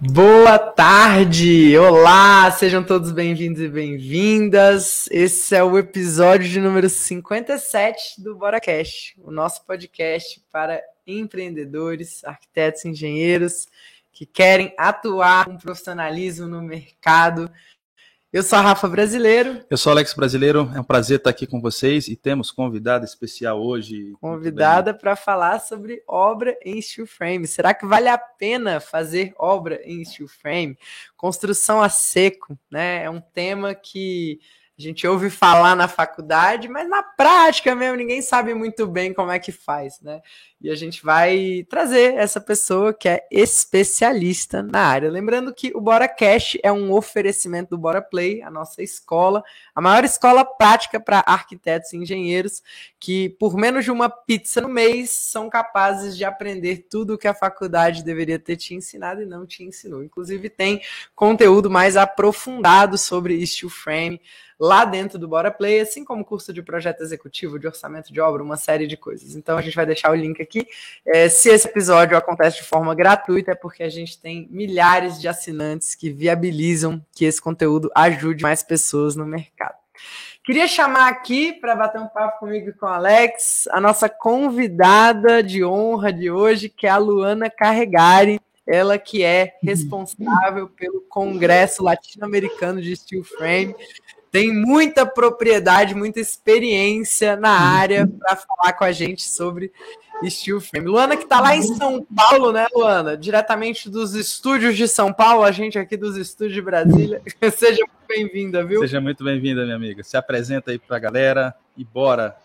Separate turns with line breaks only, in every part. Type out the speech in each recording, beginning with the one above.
Boa tarde! Olá! Sejam todos bem-vindos e bem-vindas. Esse é o episódio de número 57 do BoraCast, o nosso podcast para empreendedores, arquitetos engenheiros que querem atuar com profissionalismo no mercado eu sou a Rafa Brasileiro.
Eu sou Alex Brasileiro. É um prazer estar aqui com vocês e temos convidada especial hoje.
Convidada para falar sobre obra em steel frame. Será que vale a pena fazer obra em steel frame? Construção a seco, né? É um tema que a gente ouve falar na faculdade, mas na prática mesmo ninguém sabe muito bem como é que faz, né? E a gente vai trazer essa pessoa que é especialista na área. Lembrando que o Bora Cash é um oferecimento do Bora Play, a nossa escola, a maior escola prática para arquitetos e engenheiros que por menos de uma pizza no mês são capazes de aprender tudo o que a faculdade deveria ter te ensinado e não te ensinou. Inclusive tem conteúdo mais aprofundado sobre steel frame lá dentro do Bora Play, assim como curso de projeto executivo, de orçamento de obra, uma série de coisas. Então a gente vai deixar o link aqui. É, se esse episódio acontece de forma gratuita, é porque a gente tem milhares de assinantes que viabilizam que esse conteúdo ajude mais pessoas no mercado. Queria chamar aqui para bater um papo comigo e com o Alex, a nossa convidada de honra de hoje, que é a Luana Carregari. Ela que é responsável pelo Congresso Latino-Americano de Steel Frame tem muita propriedade, muita experiência na área para falar com a gente sobre Steel Frame. Luana, que está lá em São Paulo, né, Luana? Diretamente dos estúdios de São Paulo, a gente aqui dos estúdios de Brasília. Seja muito bem-vinda, viu?
Seja muito bem-vinda, minha amiga. Se apresenta aí para a galera e bora.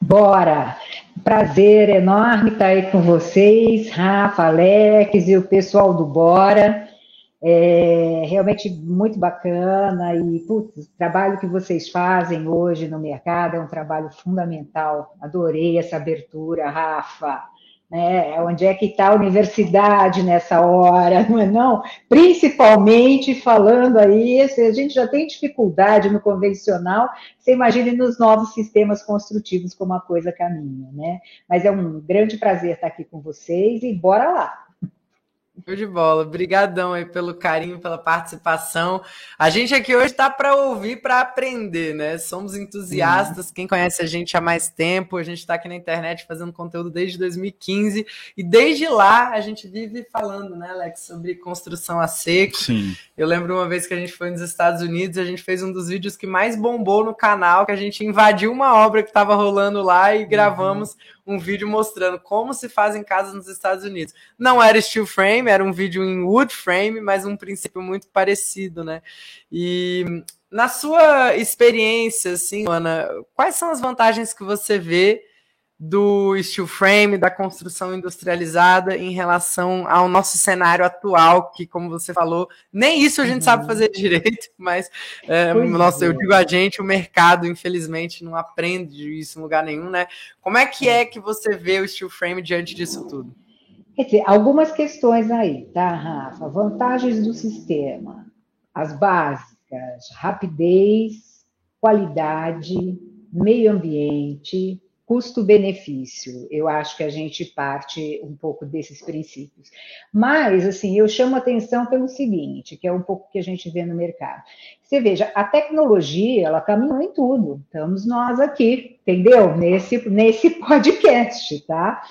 Bora! Prazer enorme estar aí com vocês, Rafa, Alex e o pessoal do Bora. É realmente muito bacana e putz, o trabalho que vocês fazem hoje no mercado é um trabalho fundamental. Adorei essa abertura, Rafa. Né? Onde é que está a universidade nessa hora, não é não? Principalmente falando aí, a gente já tem dificuldade no convencional, você imagine nos novos sistemas construtivos como a coisa caminha, né? Mas é um grande prazer estar aqui com vocês e bora lá!
Show de bola. Obrigadão aí pelo carinho, pela participação. A gente aqui hoje está para ouvir, para aprender, né? Somos entusiastas. Quem conhece a gente há mais tempo, a gente está aqui na internet fazendo conteúdo desde 2015 e desde lá a gente vive falando, né, Alex, sobre construção a seco.
Sim.
Eu lembro uma vez que a gente foi nos Estados Unidos, a gente fez um dos vídeos que mais bombou no canal, que a gente invadiu uma obra que estava rolando lá e gravamos uhum um vídeo mostrando como se fazem casas nos Estados Unidos. Não era steel frame, era um vídeo em wood frame, mas um princípio muito parecido, né? E na sua experiência, assim, Ana, quais são as vantagens que você vê do steel frame, da construção industrializada em relação ao nosso cenário atual, que, como você falou, nem isso a gente uhum. sabe fazer direito, mas, é, nossa, eu é. digo a gente, o mercado, infelizmente, não aprende isso em lugar nenhum, né? Como é que é que você vê o steel frame diante disso tudo?
Quer dizer, algumas questões aí, tá, Rafa? Vantagens do sistema, as básicas, rapidez, qualidade, meio ambiente, custo-benefício. Eu acho que a gente parte um pouco desses princípios. Mas, assim, eu chamo atenção pelo seguinte, que é um pouco que a gente vê no mercado. Você veja, a tecnologia, ela caminhou em tudo. Estamos nós aqui, entendeu? Nesse, nesse podcast, tá?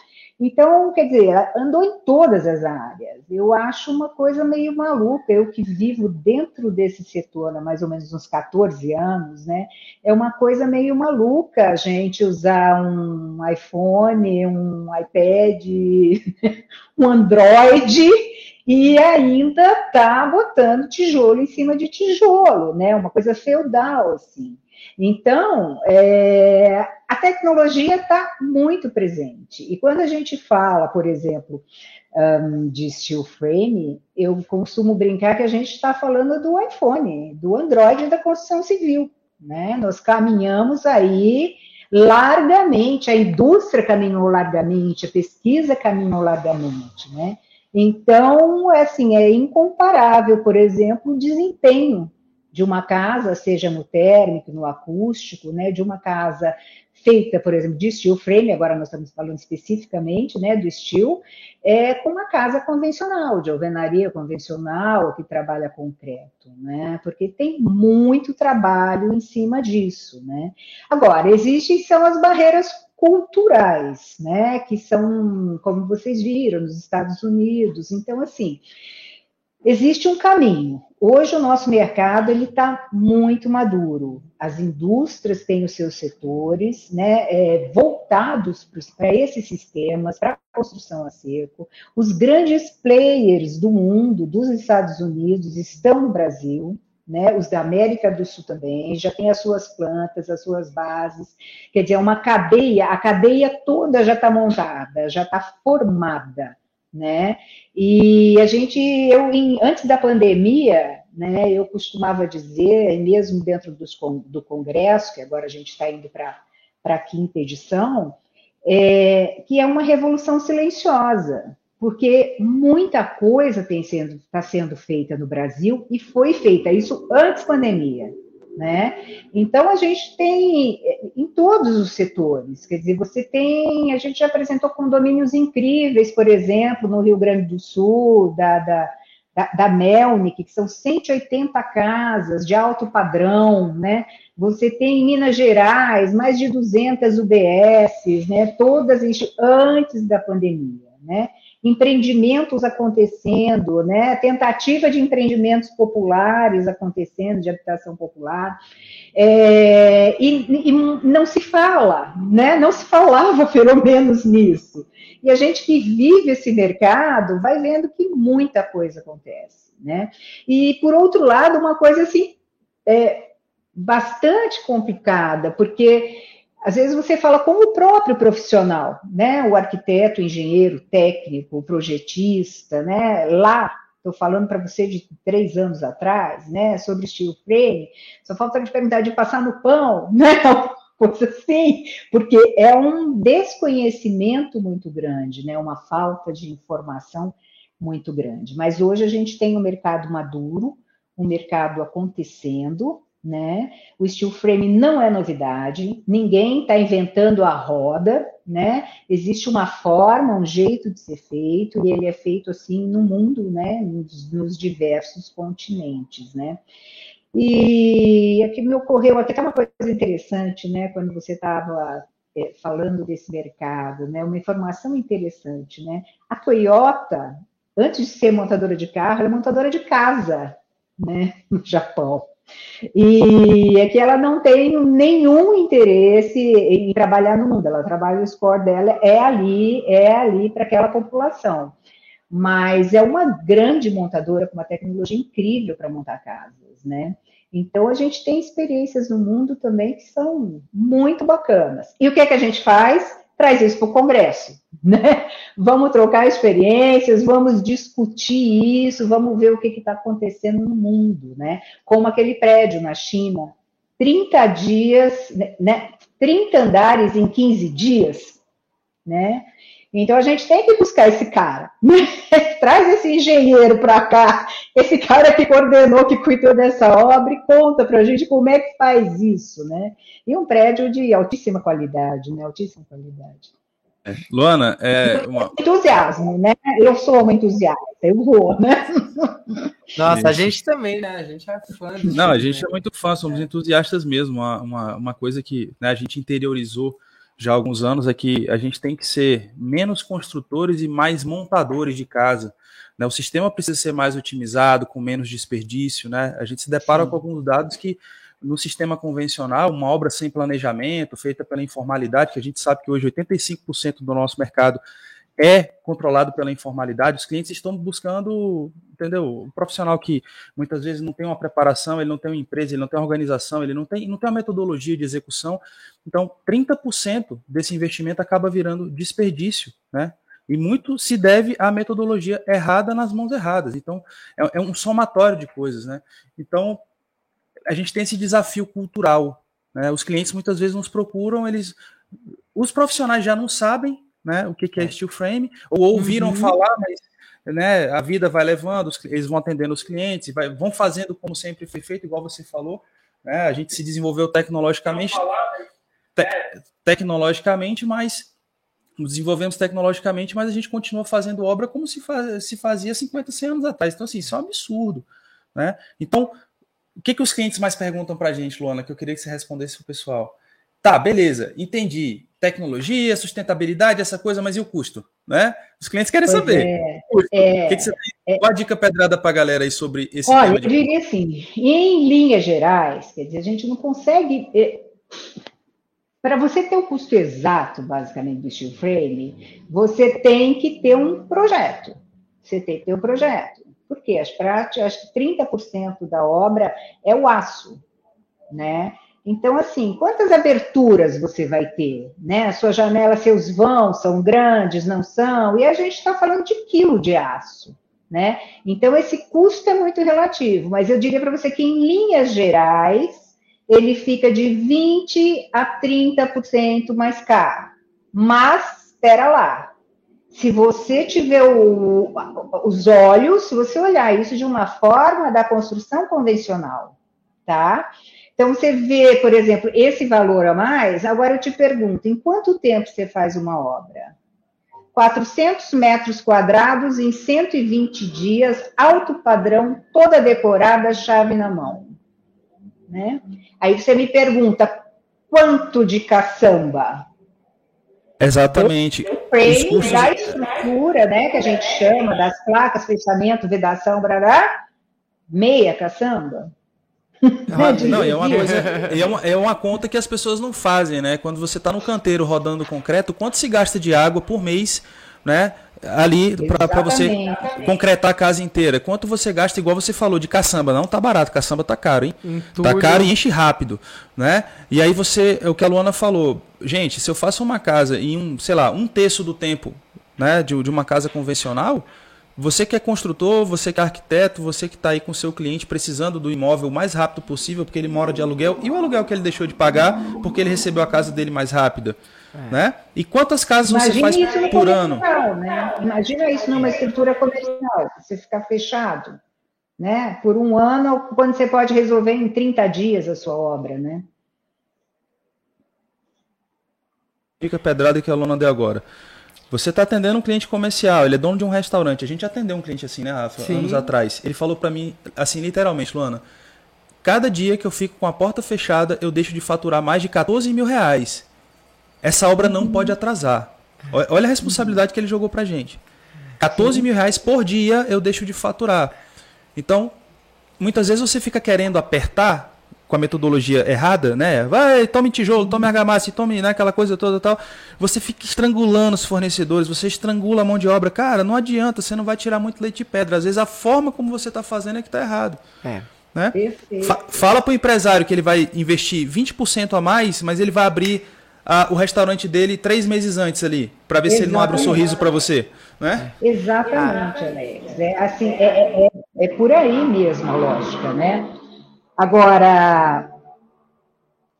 Então, quer dizer, andou em todas as áreas. Eu acho uma coisa meio maluca. Eu que vivo dentro desse setor há mais ou menos uns 14 anos, né? É uma coisa meio maluca a gente usar um iPhone, um iPad, um Android e ainda tá botando tijolo em cima de tijolo, né? Uma coisa feudal, assim. Então, é, a tecnologia está muito presente. E quando a gente fala, por exemplo, um, de steel frame, eu costumo brincar que a gente está falando do iPhone, do Android da construção civil. Né? Nós caminhamos aí largamente, a indústria caminhou largamente, a pesquisa caminhou largamente. Né? Então, é assim, é incomparável, por exemplo, o desempenho de uma casa, seja no térmico, no acústico, né, de uma casa feita, por exemplo, de steel frame, agora nós estamos falando especificamente né, do steel, é com uma casa convencional, de alvenaria convencional, que trabalha concreto, né? Porque tem muito trabalho em cima disso, né? Agora, existem são as barreiras culturais, né? Que são, como vocês viram, nos Estados Unidos. Então, assim, existe um caminho. Hoje o nosso mercado ele está muito maduro. As indústrias têm os seus setores, né, é, voltados para esses sistemas, para a construção a seco. Os grandes players do mundo, dos Estados Unidos, estão no Brasil. Né, os da América do Sul também, já tem as suas plantas, as suas bases, quer dizer, é uma cadeia, a cadeia toda já está montada, já está formada né? E a gente, eu, em, antes da pandemia, né, eu costumava dizer, mesmo dentro dos, do Congresso, que agora a gente está indo para a quinta edição, é, que é uma revolução silenciosa, porque muita coisa está sendo, tá sendo feita no Brasil e foi feita isso antes da pandemia né? Então a gente tem em todos os setores, quer dizer, você tem, a gente já apresentou condomínios incríveis, por exemplo, no Rio Grande do Sul, da, da, da, da Melnick, que são 180 casas de alto padrão, né? Você tem em Minas Gerais mais de 200 UBSs, né? Todas antes da pandemia, né? Empreendimentos acontecendo, né? tentativa de empreendimentos populares acontecendo, de habitação popular, é, e, e, não se fala, né? não se falava pelo menos nisso. E a gente que vive esse mercado vai vendo que muita coisa acontece. Né? E, por outro lado, uma coisa assim, é, bastante complicada, porque às vezes você fala com o próprio profissional, né? O arquiteto, o engenheiro, o técnico, o projetista, né? Lá, estou falando para você de três anos atrás, né? Sobre steel frame, só falta te perguntar de passar no pão, né? Coisa assim, porque é um desconhecimento muito grande, né? Uma falta de informação muito grande. Mas hoje a gente tem um mercado maduro, um mercado acontecendo, né? O steel frame não é novidade, ninguém está inventando a roda, né? Existe uma forma, um jeito de ser feito, e ele é feito assim no mundo, né? Nos, nos diversos continentes, né? E aqui me ocorreu, está uma coisa interessante, né? Quando você estava é, falando desse mercado, né? Uma informação interessante, né? A Toyota, antes de ser montadora de carro, é montadora de casa, né? No Japão. E é que ela não tem nenhum interesse em trabalhar no mundo, ela trabalha o score dela é ali, é ali para aquela população. Mas é uma grande montadora com uma tecnologia incrível para montar casas, né? Então a gente tem experiências no mundo também que são muito bacanas. E o que é que a gente faz? Traz isso para o Congresso, né? Vamos trocar experiências, vamos discutir isso, vamos ver o que está acontecendo no mundo, né? Como aquele prédio na China, 30 dias, né? 30 andares em 15 dias, né? Então a gente tem que buscar esse cara. Traz esse engenheiro para cá, esse cara que coordenou, que cuidou dessa obra e conta para a gente como é que faz isso, né? E um prédio de altíssima qualidade, né? Altíssima qualidade.
É. Luana, é
uma... entusiasmo, né? Eu sou uma entusiasta, eu vou, né?
Nossa, a gente também, né? A gente é fã.
Não, a gente né? é muito fã, somos entusiastas mesmo. Uma, uma, uma coisa que né, a gente interiorizou já há alguns anos é que a gente tem que ser menos construtores e mais montadores de casa. Né? O sistema precisa ser mais otimizado, com menos desperdício. Né? A gente se depara Sim. com alguns dados que, no sistema convencional, uma obra sem planejamento, feita pela informalidade, que a gente sabe que hoje 85% do nosso mercado é controlado pela informalidade, os clientes estão buscando, entendeu? Um profissional que muitas vezes não tem uma preparação, ele não tem uma empresa, ele não tem uma organização, ele não tem, não tem uma metodologia de execução. Então, 30% desse investimento acaba virando desperdício, né? E muito se deve à metodologia errada nas mãos erradas. Então, é, é um somatório de coisas, né? Então, a gente tem esse desafio cultural. Né? Os clientes muitas vezes nos procuram, eles. Os profissionais já não sabem né, o que, que é, é. steel frame, ou ouviram uhum. falar, mas né, a vida vai levando, eles vão atendendo os clientes, vai, vão fazendo como sempre foi feito, igual você falou, né, a gente se desenvolveu tecnologicamente, te tecnologicamente, mas desenvolvemos tecnologicamente, mas a gente continua fazendo obra como se, faz, se fazia 50, 100 anos atrás. Então, assim, isso é um absurdo. Né? Então, o que, que os clientes mais perguntam para a gente, Luana, que eu queria que você respondesse para o pessoal? Tá, beleza, entendi. Tecnologia, sustentabilidade, essa coisa, mas e o custo? Né? Os clientes querem pois saber. É, é, que que você tem? É, Qual a dica pedrada para a galera aí sobre esse
Olha, eu diria assim, em linhas gerais, quer dizer, a gente não consegue. É, para você ter o custo exato, basicamente, do steel frame, você tem que ter um projeto. Você tem que ter um projeto. Por quê? Acho que 30% da obra é o aço, né? Então, assim, quantas aberturas você vai ter? Né? A sua janela, seus vãos são grandes, não são? E a gente está falando de quilo de aço. Né? Então, esse custo é muito relativo, mas eu diria para você que, em linhas gerais, ele fica de 20% a 30% mais caro. Mas, espera lá, se você tiver o, os olhos, se você olhar isso de uma forma da construção convencional, tá? Então, você vê, por exemplo, esse valor a mais. Agora, eu te pergunto: em quanto tempo você faz uma obra? 400 metros quadrados em 120 dias, alto padrão, toda decorada, chave na mão. Né? Aí você me pergunta: quanto de caçamba?
Exatamente.
O frame cursos... da estrutura, né, que a gente chama, das placas, fechamento, vedação, brará, meia caçamba.
Ah, não, é uma coisa, é uma, é uma conta que as pessoas não fazem, né? Quando você está no canteiro rodando concreto, quanto se gasta de água por mês, né? Ali para você concretar a casa inteira. Quanto você gasta, igual você falou, de caçamba? Não tá barato, caçamba tá caro, hein? Tá caro e enche rápido, né? E aí você, é o que a Luana falou, gente, se eu faço uma casa em um, sei lá, um terço do tempo, né, de, de uma casa convencional, você que é construtor, você que é arquiteto, você que está aí com o seu cliente precisando do imóvel o mais rápido possível, porque ele mora de aluguel, e o aluguel que ele deixou de pagar porque ele recebeu a casa dele mais rápida. É. Né? E quantas casas Imagina você faz por ano?
Né? Imagina isso numa estrutura comercial, você ficar fechado né? por um ano, quando você pode resolver em 30 dias a sua obra. Né?
Fica pedrada que a Lona deu agora. Você está atendendo um cliente comercial, ele é dono de um restaurante. A gente atendeu um cliente assim, né, Rafa? Sim. Anos atrás. Ele falou para mim, assim, literalmente, Luana, cada dia que eu fico com a porta fechada, eu deixo de faturar mais de 14 mil reais. Essa obra não uhum. pode atrasar. Olha a responsabilidade que ele jogou pra gente. 14 Sim. mil reais por dia eu deixo de faturar. Então, muitas vezes você fica querendo apertar com a metodologia errada, né? Vai, tome tijolo, tome argamassa, tome né, aquela coisa toda tal. Você fica estrangulando os fornecedores, você estrangula a mão de obra. Cara, não adianta, você não vai tirar muito leite de pedra. Às vezes a forma como você está fazendo é que está errado. É. Né? Fa fala para o empresário que ele vai investir 20% a mais, mas ele vai abrir a, o restaurante dele três meses antes ali, para ver Exatamente. se ele não abre um sorriso para você. Né?
Exatamente, Alex. É, assim, é, é, é, é por aí mesmo a lógica, né? Agora,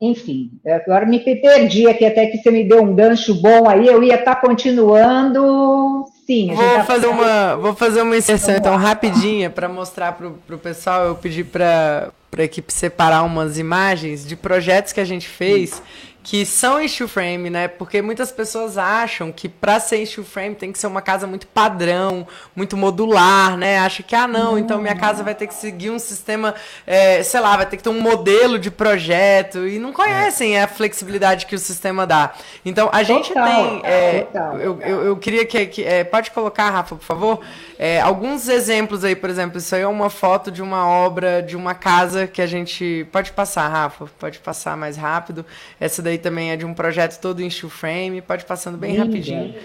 enfim, agora me perdi aqui até que você me deu um gancho bom aí, eu ia estar tá continuando. Sim,
vou tá fazer uma vou fazer uma inserção então rapidinha para mostrar para o pessoal. Eu pedi para a equipe separar umas imagens de projetos que a gente fez que são em steel frame, né? Porque muitas pessoas acham que para ser em steel frame tem que ser uma casa muito padrão, muito modular, né? Acha que, ah, não, então minha casa vai ter que seguir um sistema, é, sei lá, vai ter que ter um modelo de projeto e não conhecem a flexibilidade que o sistema dá. Então, a gente total, tem... É, eu, eu, eu, queria que... que é, pode colocar, Rafa, por favor? É, alguns exemplos aí, por exemplo, isso aí é uma foto de uma obra, de uma casa que a gente... Pode passar, Rafa, pode passar mais rápido. Essa daí também é de um projeto todo em steel frame, pode passando bem rapidinho.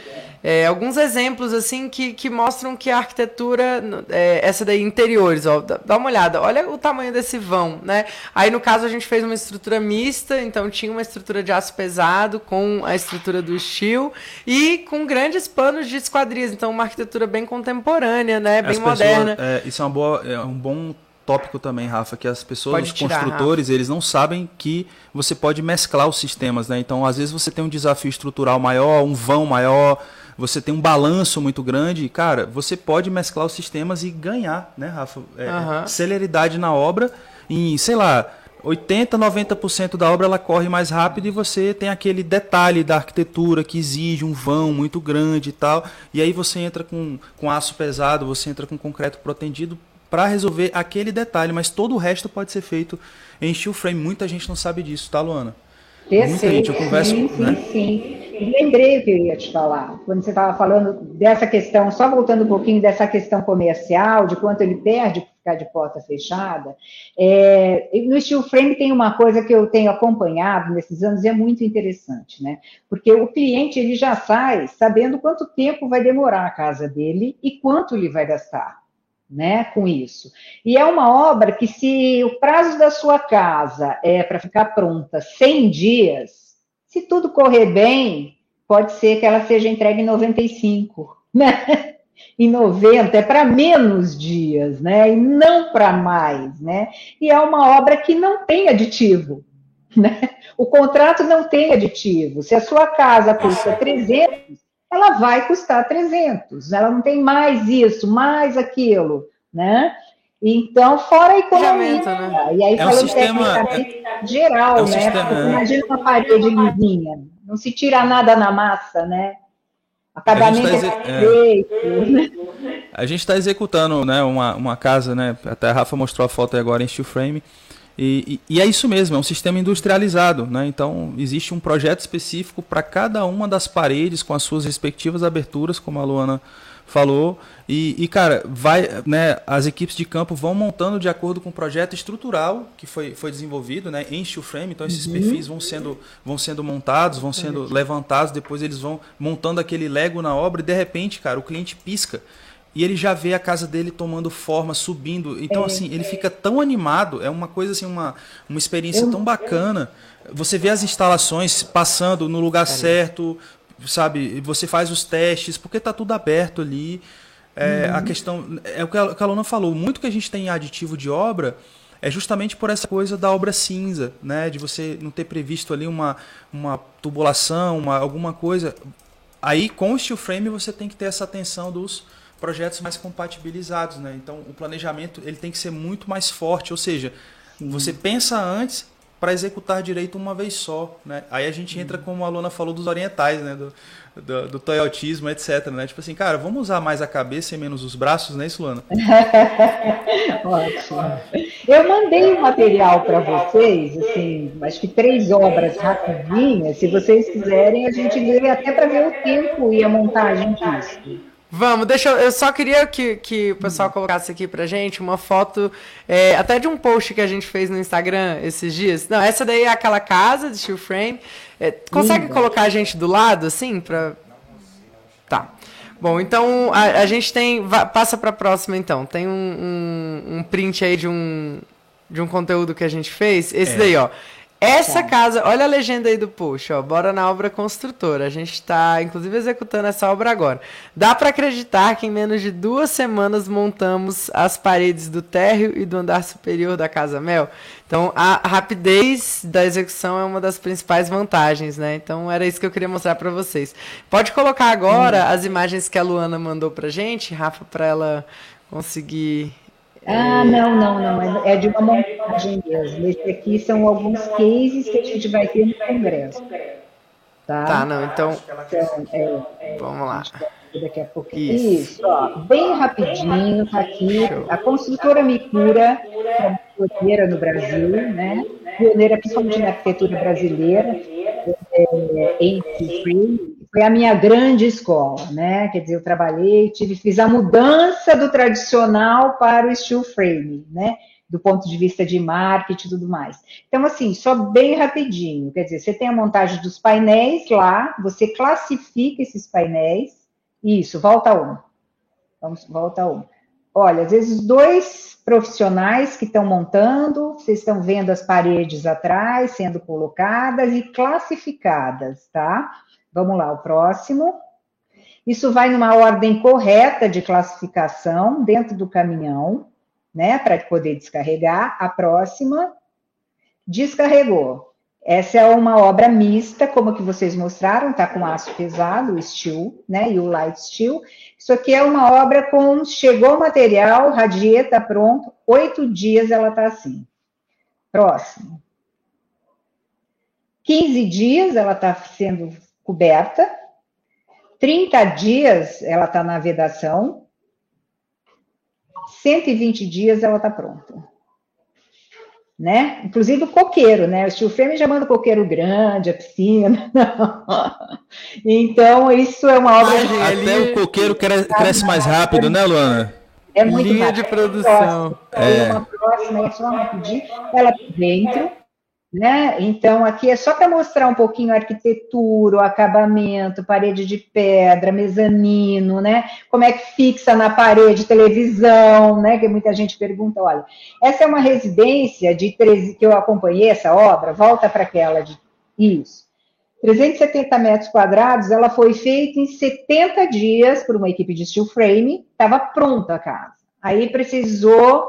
É, alguns exemplos assim que, que mostram que a arquitetura, é, essa daí interiores, ó, dá, uma olhada, olha o tamanho desse vão, né? Aí no caso a gente fez uma estrutura mista, então tinha uma estrutura de aço pesado com a estrutura do steel e com grandes panos de esquadrias, então uma arquitetura bem contemporânea, né? Bem As moderna.
Pessoas, é, isso é, uma boa, é um bom tópico também, Rafa, que as pessoas, pode os tirar, construtores, Rafa. eles não sabem que você pode mesclar os sistemas, né? Então, às vezes você tem um desafio estrutural maior, um vão maior, você tem um balanço muito grande, cara, você pode mesclar os sistemas e ganhar, né, Rafa? É, uhum. Celeridade na obra em, sei lá, 80, 90% da obra ela corre mais rápido e você tem aquele detalhe da arquitetura que exige um vão muito grande e tal. E aí você entra com, com aço pesado, você entra com concreto protendido para resolver aquele detalhe, mas todo o resto pode ser feito em steel frame. Muita gente não sabe disso, tá, Luana?
Perfeito. Muita converso, sim, sim, né? sim. Lembrei o que eu ia te falar, quando você estava falando dessa questão, só voltando um pouquinho dessa questão comercial, de quanto ele perde por ficar de porta fechada. É, no steel frame tem uma coisa que eu tenho acompanhado nesses anos e é muito interessante, né? Porque o cliente ele já sai sabendo quanto tempo vai demorar a casa dele e quanto ele vai gastar né, com isso. E é uma obra que, se o prazo da sua casa é para ficar pronta 100 dias, se tudo correr bem, pode ser que ela seja entregue em 95, né? Em 90 é para menos dias, né? E não para mais, né? E é uma obra que não tem aditivo, né? O contrato não tem aditivo. Se a sua casa custa 300, ela vai custar 300, ela não tem mais isso, mais aquilo, né? Então, fora a economia. Né? E aí,
é falando um sistema,
é, geral, é um né? Sistema, é. imagina uma parede lisinha, não se tira nada na massa, né? Acabamento a tá é perfeito.
É. A gente está executando né, uma, uma casa, né? Até a Rafa mostrou a foto agora em steel frame. E, e, e, é isso mesmo, é um sistema industrializado, né? Então existe um projeto específico para cada uma das paredes com as suas respectivas aberturas, como a Luana falou. E, e, cara, vai, né, as equipes de campo vão montando de acordo com o projeto estrutural que foi, foi desenvolvido né, em steel frame. Então, esses uhum. perfis vão sendo, vão sendo montados, vão sendo levantados, depois eles vão montando aquele Lego na obra e de repente, cara, o cliente pisca e ele já vê a casa dele tomando forma, subindo. Então, é, assim, ele fica tão animado, é uma coisa assim, uma, uma experiência tão bacana. Você vê as instalações passando no lugar certo, sabe? Você faz os testes, porque tá tudo aberto ali. É, uhum. A questão. É o que a, que a falou. Muito que a gente tem em aditivo de obra é justamente por essa coisa da obra cinza, né? De você não ter previsto ali uma, uma tubulação, uma, alguma coisa. Aí, com o steel frame, você tem que ter essa atenção dos projetos mais compatibilizados, né? Então, o planejamento ele tem que ser muito mais forte, ou seja, Sim. você pensa antes para executar direito uma vez só, né? Aí a gente entra, como a Luna falou, dos orientais, né? Do, do, do toyotismo, etc, né? Tipo assim, cara, vamos usar mais a cabeça e menos os braços, né, isso, Luana?
Ótimo. Eu mandei o um material para vocês, assim, acho que três obras rapidinhas, se vocês quiserem, a gente lê até para ver o tempo e a montagem disso.
Vamos, deixa eu. Eu só queria que, que o pessoal colocasse aqui pra gente uma foto, é, até de um post que a gente fez no Instagram esses dias. Não, essa daí é aquela casa de steel frame. É, consegue Linda. colocar a gente do lado, assim, pra. Tá. Bom, então a, a gente tem. passa pra próxima, então. Tem um, um, um, print aí de um, de um conteúdo que a gente fez. Esse é. daí, ó. Essa tá. casa, olha a legenda aí do post, ó. Bora na obra construtora. A gente está, inclusive, executando essa obra agora. Dá para acreditar que em menos de duas semanas montamos as paredes do térreo e do andar superior da Casa Mel. Então, a rapidez da execução é uma das principais vantagens, né? Então, era isso que eu queria mostrar para vocês. Pode colocar agora hum. as imagens que a Luana mandou pra gente, Rafa, para ela conseguir
ah, não, não, não. É de uma montagem mesmo. Esse aqui são alguns cases que a gente vai ter no Congresso.
Tá, tá não, então. então é, vamos lá.
Daqui a pouco. Isso, Isso ó, bem rapidinho, tá aqui. Show. A construtora Micura, é pioneira no Brasil, né? Pioneira principalmente na arquitetura brasileira, é, em foi a minha grande escola, né? Quer dizer, eu trabalhei, tive, fiz a mudança do tradicional para o steel frame, né? Do ponto de vista de marketing e tudo mais. Então, assim, só bem rapidinho, quer dizer, você tem a montagem dos painéis lá, você classifica esses painéis, isso, volta um. Vamos, volta um. Olha, às vezes dois profissionais que estão montando, vocês estão vendo as paredes atrás sendo colocadas e classificadas, tá? Vamos lá, o próximo. Isso vai numa ordem correta de classificação dentro do caminhão, né, para poder descarregar. A próxima, descarregou. Essa é uma obra mista, como que vocês mostraram, tá com aço pesado, o steel, né, e o light steel. Isso aqui é uma obra com, chegou o material, radieta, pronto, oito dias ela tá assim. Próximo. 15 dias ela está sendo coberta, 30 dias ela está na vedação, 120 dias ela está pronta. Né? Inclusive o coqueiro, né? O steel frame já manda o coqueiro grande, a piscina. então, isso é uma obra.
de... Até o coqueiro cresce mais rápido, né, Luana?
É muito Linha rápido. de produção.
É. Uma próxima, é só rapidinho. Ela dentro, né? Então, aqui é só para mostrar um pouquinho a arquitetura, o acabamento, parede de pedra, mezanino, né? Como é que fixa na parede televisão, né? Que muita gente pergunta, olha, essa é uma residência de 13, que eu acompanhei essa obra, volta para aquela de isso. 370 metros quadrados, ela foi feita em 70 dias por uma equipe de steel frame, estava pronta a casa. Aí precisou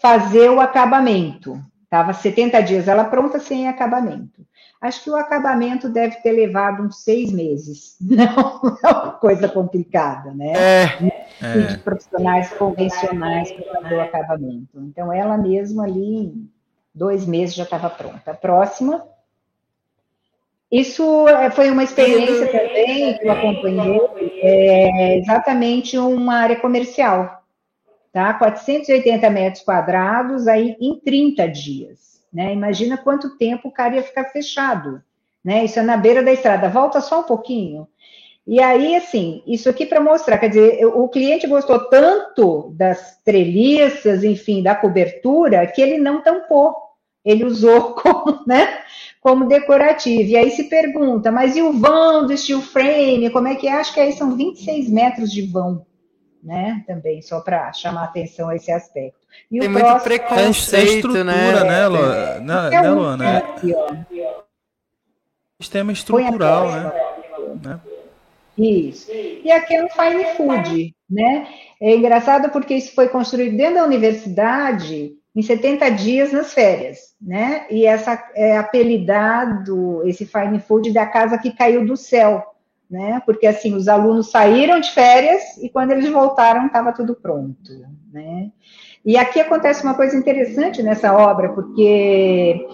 fazer o acabamento, Estava 70 dias ela pronta sem acabamento. Acho que o acabamento deve ter levado uns seis meses. Não é uma coisa complicada, né? É. é. De profissionais convencionais para fazer o acabamento. Então, ela mesma ali, em dois meses já estava pronta. Próxima. Isso é, foi uma experiência também que eu acompanhei, é exatamente uma área comercial tá? 480 metros quadrados aí em 30 dias, né? Imagina quanto tempo o cara ia ficar fechado, né? Isso é na beira da estrada. Volta só um pouquinho. E aí, assim, isso aqui para mostrar, quer dizer, o cliente gostou tanto das treliças, enfim, da cobertura, que ele não tampou. Ele usou como, né, como decorativo. E aí se pergunta, mas e o vão do steel frame? Como é que é? Acho que aí são 26 metros de vão né? Também, só para chamar atenção a esse aspecto.
E Tem o muito próximo... preconceito,
é estrutura, né, né, é, né, né Luana? Aqui, Sistema estrutural, né? né?
Isso. E aqui é um fine food, né? É engraçado porque isso foi construído dentro da universidade em 70 dias nas férias, né? E essa é apelidado, esse fine food, da casa que caiu do céu, né? Porque assim, os alunos saíram de férias e quando eles voltaram estava tudo pronto, né? E aqui acontece uma coisa interessante nessa obra, porque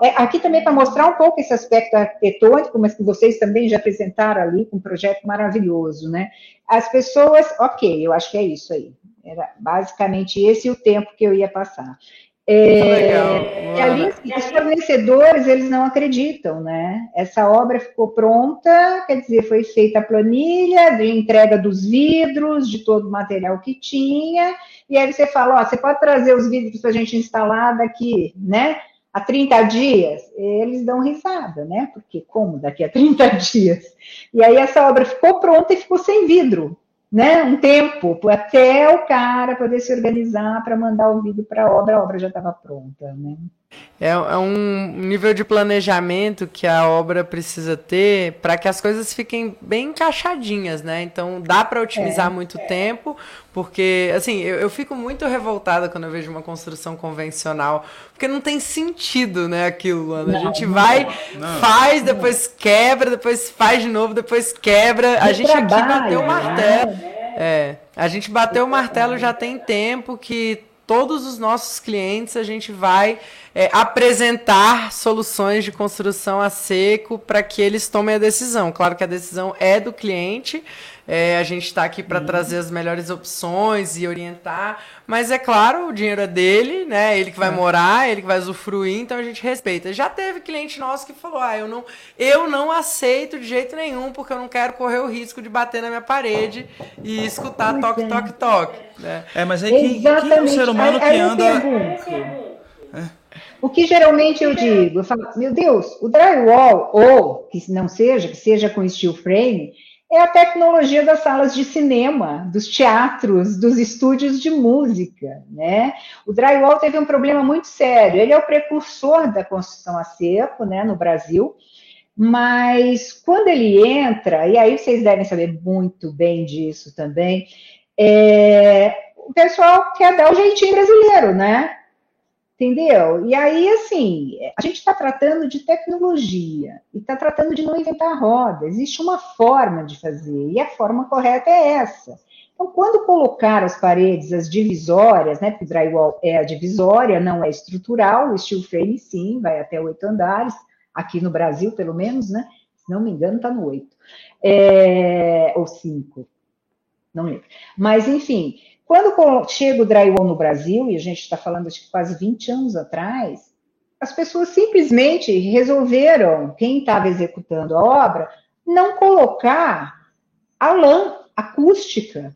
é, aqui também para mostrar um pouco esse aspecto arquitetônico, mas que vocês também já apresentaram ali com um projeto maravilhoso, né? As pessoas, ok, eu acho que é isso aí. Era basicamente esse o tempo que eu ia passar. É, e ali, assim, os fornecedores, eles não acreditam, né? Essa obra ficou pronta, quer dizer, foi feita a planilha de entrega dos vidros, de todo o material que tinha, e aí você fala, ó, você pode trazer os vidros para a gente instalar daqui, né? Há 30 dias, eles dão risada, né? Porque como daqui a 30 dias? E aí essa obra ficou pronta e ficou sem vidro né, um tempo até o cara poder se organizar para mandar o vídeo para a obra, a obra já estava pronta, né?
É, é, um nível de planejamento que a obra precisa ter para que as coisas fiquem bem encaixadinhas, né? Então dá para otimizar é, muito é. tempo, porque assim eu, eu, fico muito revoltada quando eu vejo uma construção convencional, porque não tem sentido, né? Aquilo, Ana. a gente não, vai, não, faz, depois quebra, depois faz de novo, depois quebra. A gente aqui bateu o martelo. Né? É, a gente bateu o martelo já tem tempo que todos os nossos clientes a gente vai é, apresentar soluções de construção a seco para que eles tomem a decisão. Claro que a decisão é do cliente, é, a gente está aqui para uhum. trazer as melhores opções e orientar, mas é claro, o dinheiro é dele, né? Ele que vai é. morar, ele que vai usufruir, então a gente respeita. Já teve cliente nosso que falou: ah, eu não, eu não aceito de jeito nenhum, porque eu não quero correr o risco de bater na minha parede e escutar toque, é. toque, toque. Né?
É, mas aí quem, quem é o ser humano que anda.
O que geralmente eu digo, eu falo, meu Deus, o drywall, ou que não seja, que seja com steel frame, é a tecnologia das salas de cinema, dos teatros, dos estúdios de música, né? O drywall teve um problema muito sério. Ele é o precursor da construção a seco, né, no Brasil. Mas quando ele entra, e aí vocês devem saber muito bem disso também, é, o pessoal quer dar o jeitinho brasileiro, né? Entendeu? E aí, assim, a gente está tratando de tecnologia e está tratando de não inventar roda. Existe uma forma de fazer e a forma correta é essa. Então, quando colocar as paredes, as divisórias, né, porque drywall é a divisória, não é estrutural, o steel frame sim, vai até oito andares, aqui no Brasil, pelo menos, né? Se não me engano, está no oito. É, ou cinco, não lembro. Mas, enfim, quando chega o drywall no Brasil, e a gente está falando de quase 20 anos atrás, as pessoas simplesmente resolveram, quem estava executando a obra, não colocar a lã acústica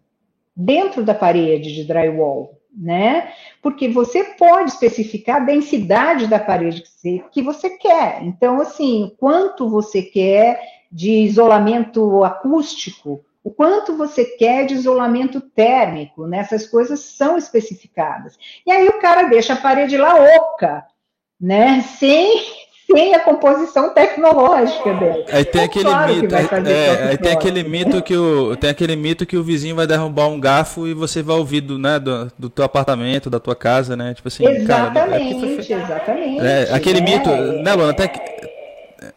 dentro da parede de drywall, né? Porque você pode especificar a densidade da parede que você, que você quer. Então, assim, quanto você quer de isolamento acústico, o quanto você quer de isolamento térmico, né? Essas coisas são especificadas. E aí o cara deixa a parede lá oca, né? Sem, sem a composição tecnológica dela.
Aí tem é aquele claro mito, é, aí tem aquele mito que o tem aquele mito que o vizinho vai derrubar um garfo e você vai ouvir do, né, do, do teu apartamento, da tua casa, né? Tipo assim,
exatamente, cara, é exatamente.
É, aquele mito, né, Luana, até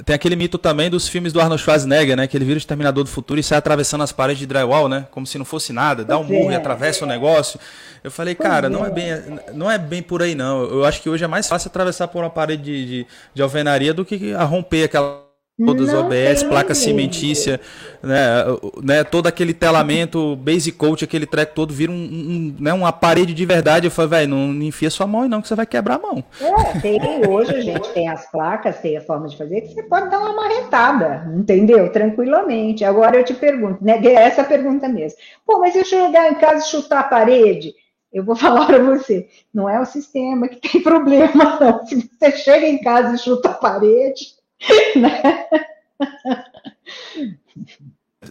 tem aquele mito também dos filmes do Arnold Schwarzenegger, né? Que ele vira o Exterminador do Futuro e sai atravessando as paredes de drywall, né? Como se não fosse nada, dá um murro é. e atravessa o negócio. Eu falei, pois cara, é. não é bem, não é bem por aí não. Eu acho que hoje é mais fácil atravessar por uma parede de, de, de alvenaria do que romper aquela todas as OBS, placa cimentícia, né, né, todo aquele telamento, basic coat, aquele treco todo, vira um, um né, uma parede de verdade. Eu falei, velho, não, não enfia sua mão não, que você vai quebrar a mão.
É, tem, hoje a gente tem as placas, tem a forma de fazer, que você pode dar uma marretada, entendeu? Tranquilamente. Agora eu te pergunto, né, é essa pergunta mesmo. Pô, mas se eu chegar em casa e chutar a parede, eu vou falar para você, não é o sistema que tem problema, não. Se você chega em casa e chuta a parede?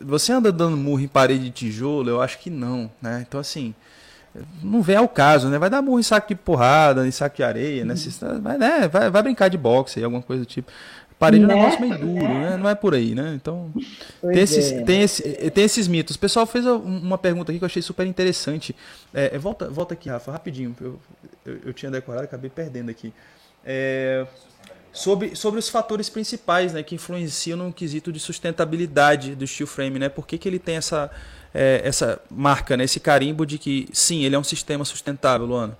Você anda dando murro em parede de tijolo? Eu acho que não, né? Então, assim, não vem ao caso, né? Vai dar murro em saco de porrada, em saco de areia, né? Uhum. Vai, né? vai, vai brincar de boxe, alguma coisa do tipo. Parede né? é um né? negócio meio duro, né? Não é por aí, né? Então, tem esses, é. tem, esse, tem esses mitos. O pessoal fez uma pergunta aqui que eu achei super interessante. É, é, volta, volta aqui, Rafa, rapidinho. Eu, eu, eu tinha decorado, acabei perdendo aqui. É, sobre, sobre os fatores principais né, que influenciam no quesito de sustentabilidade do steel frame, né? Por que, que ele tem essa, é, essa marca, né, esse carimbo de que sim, ele é um sistema sustentável, Luana?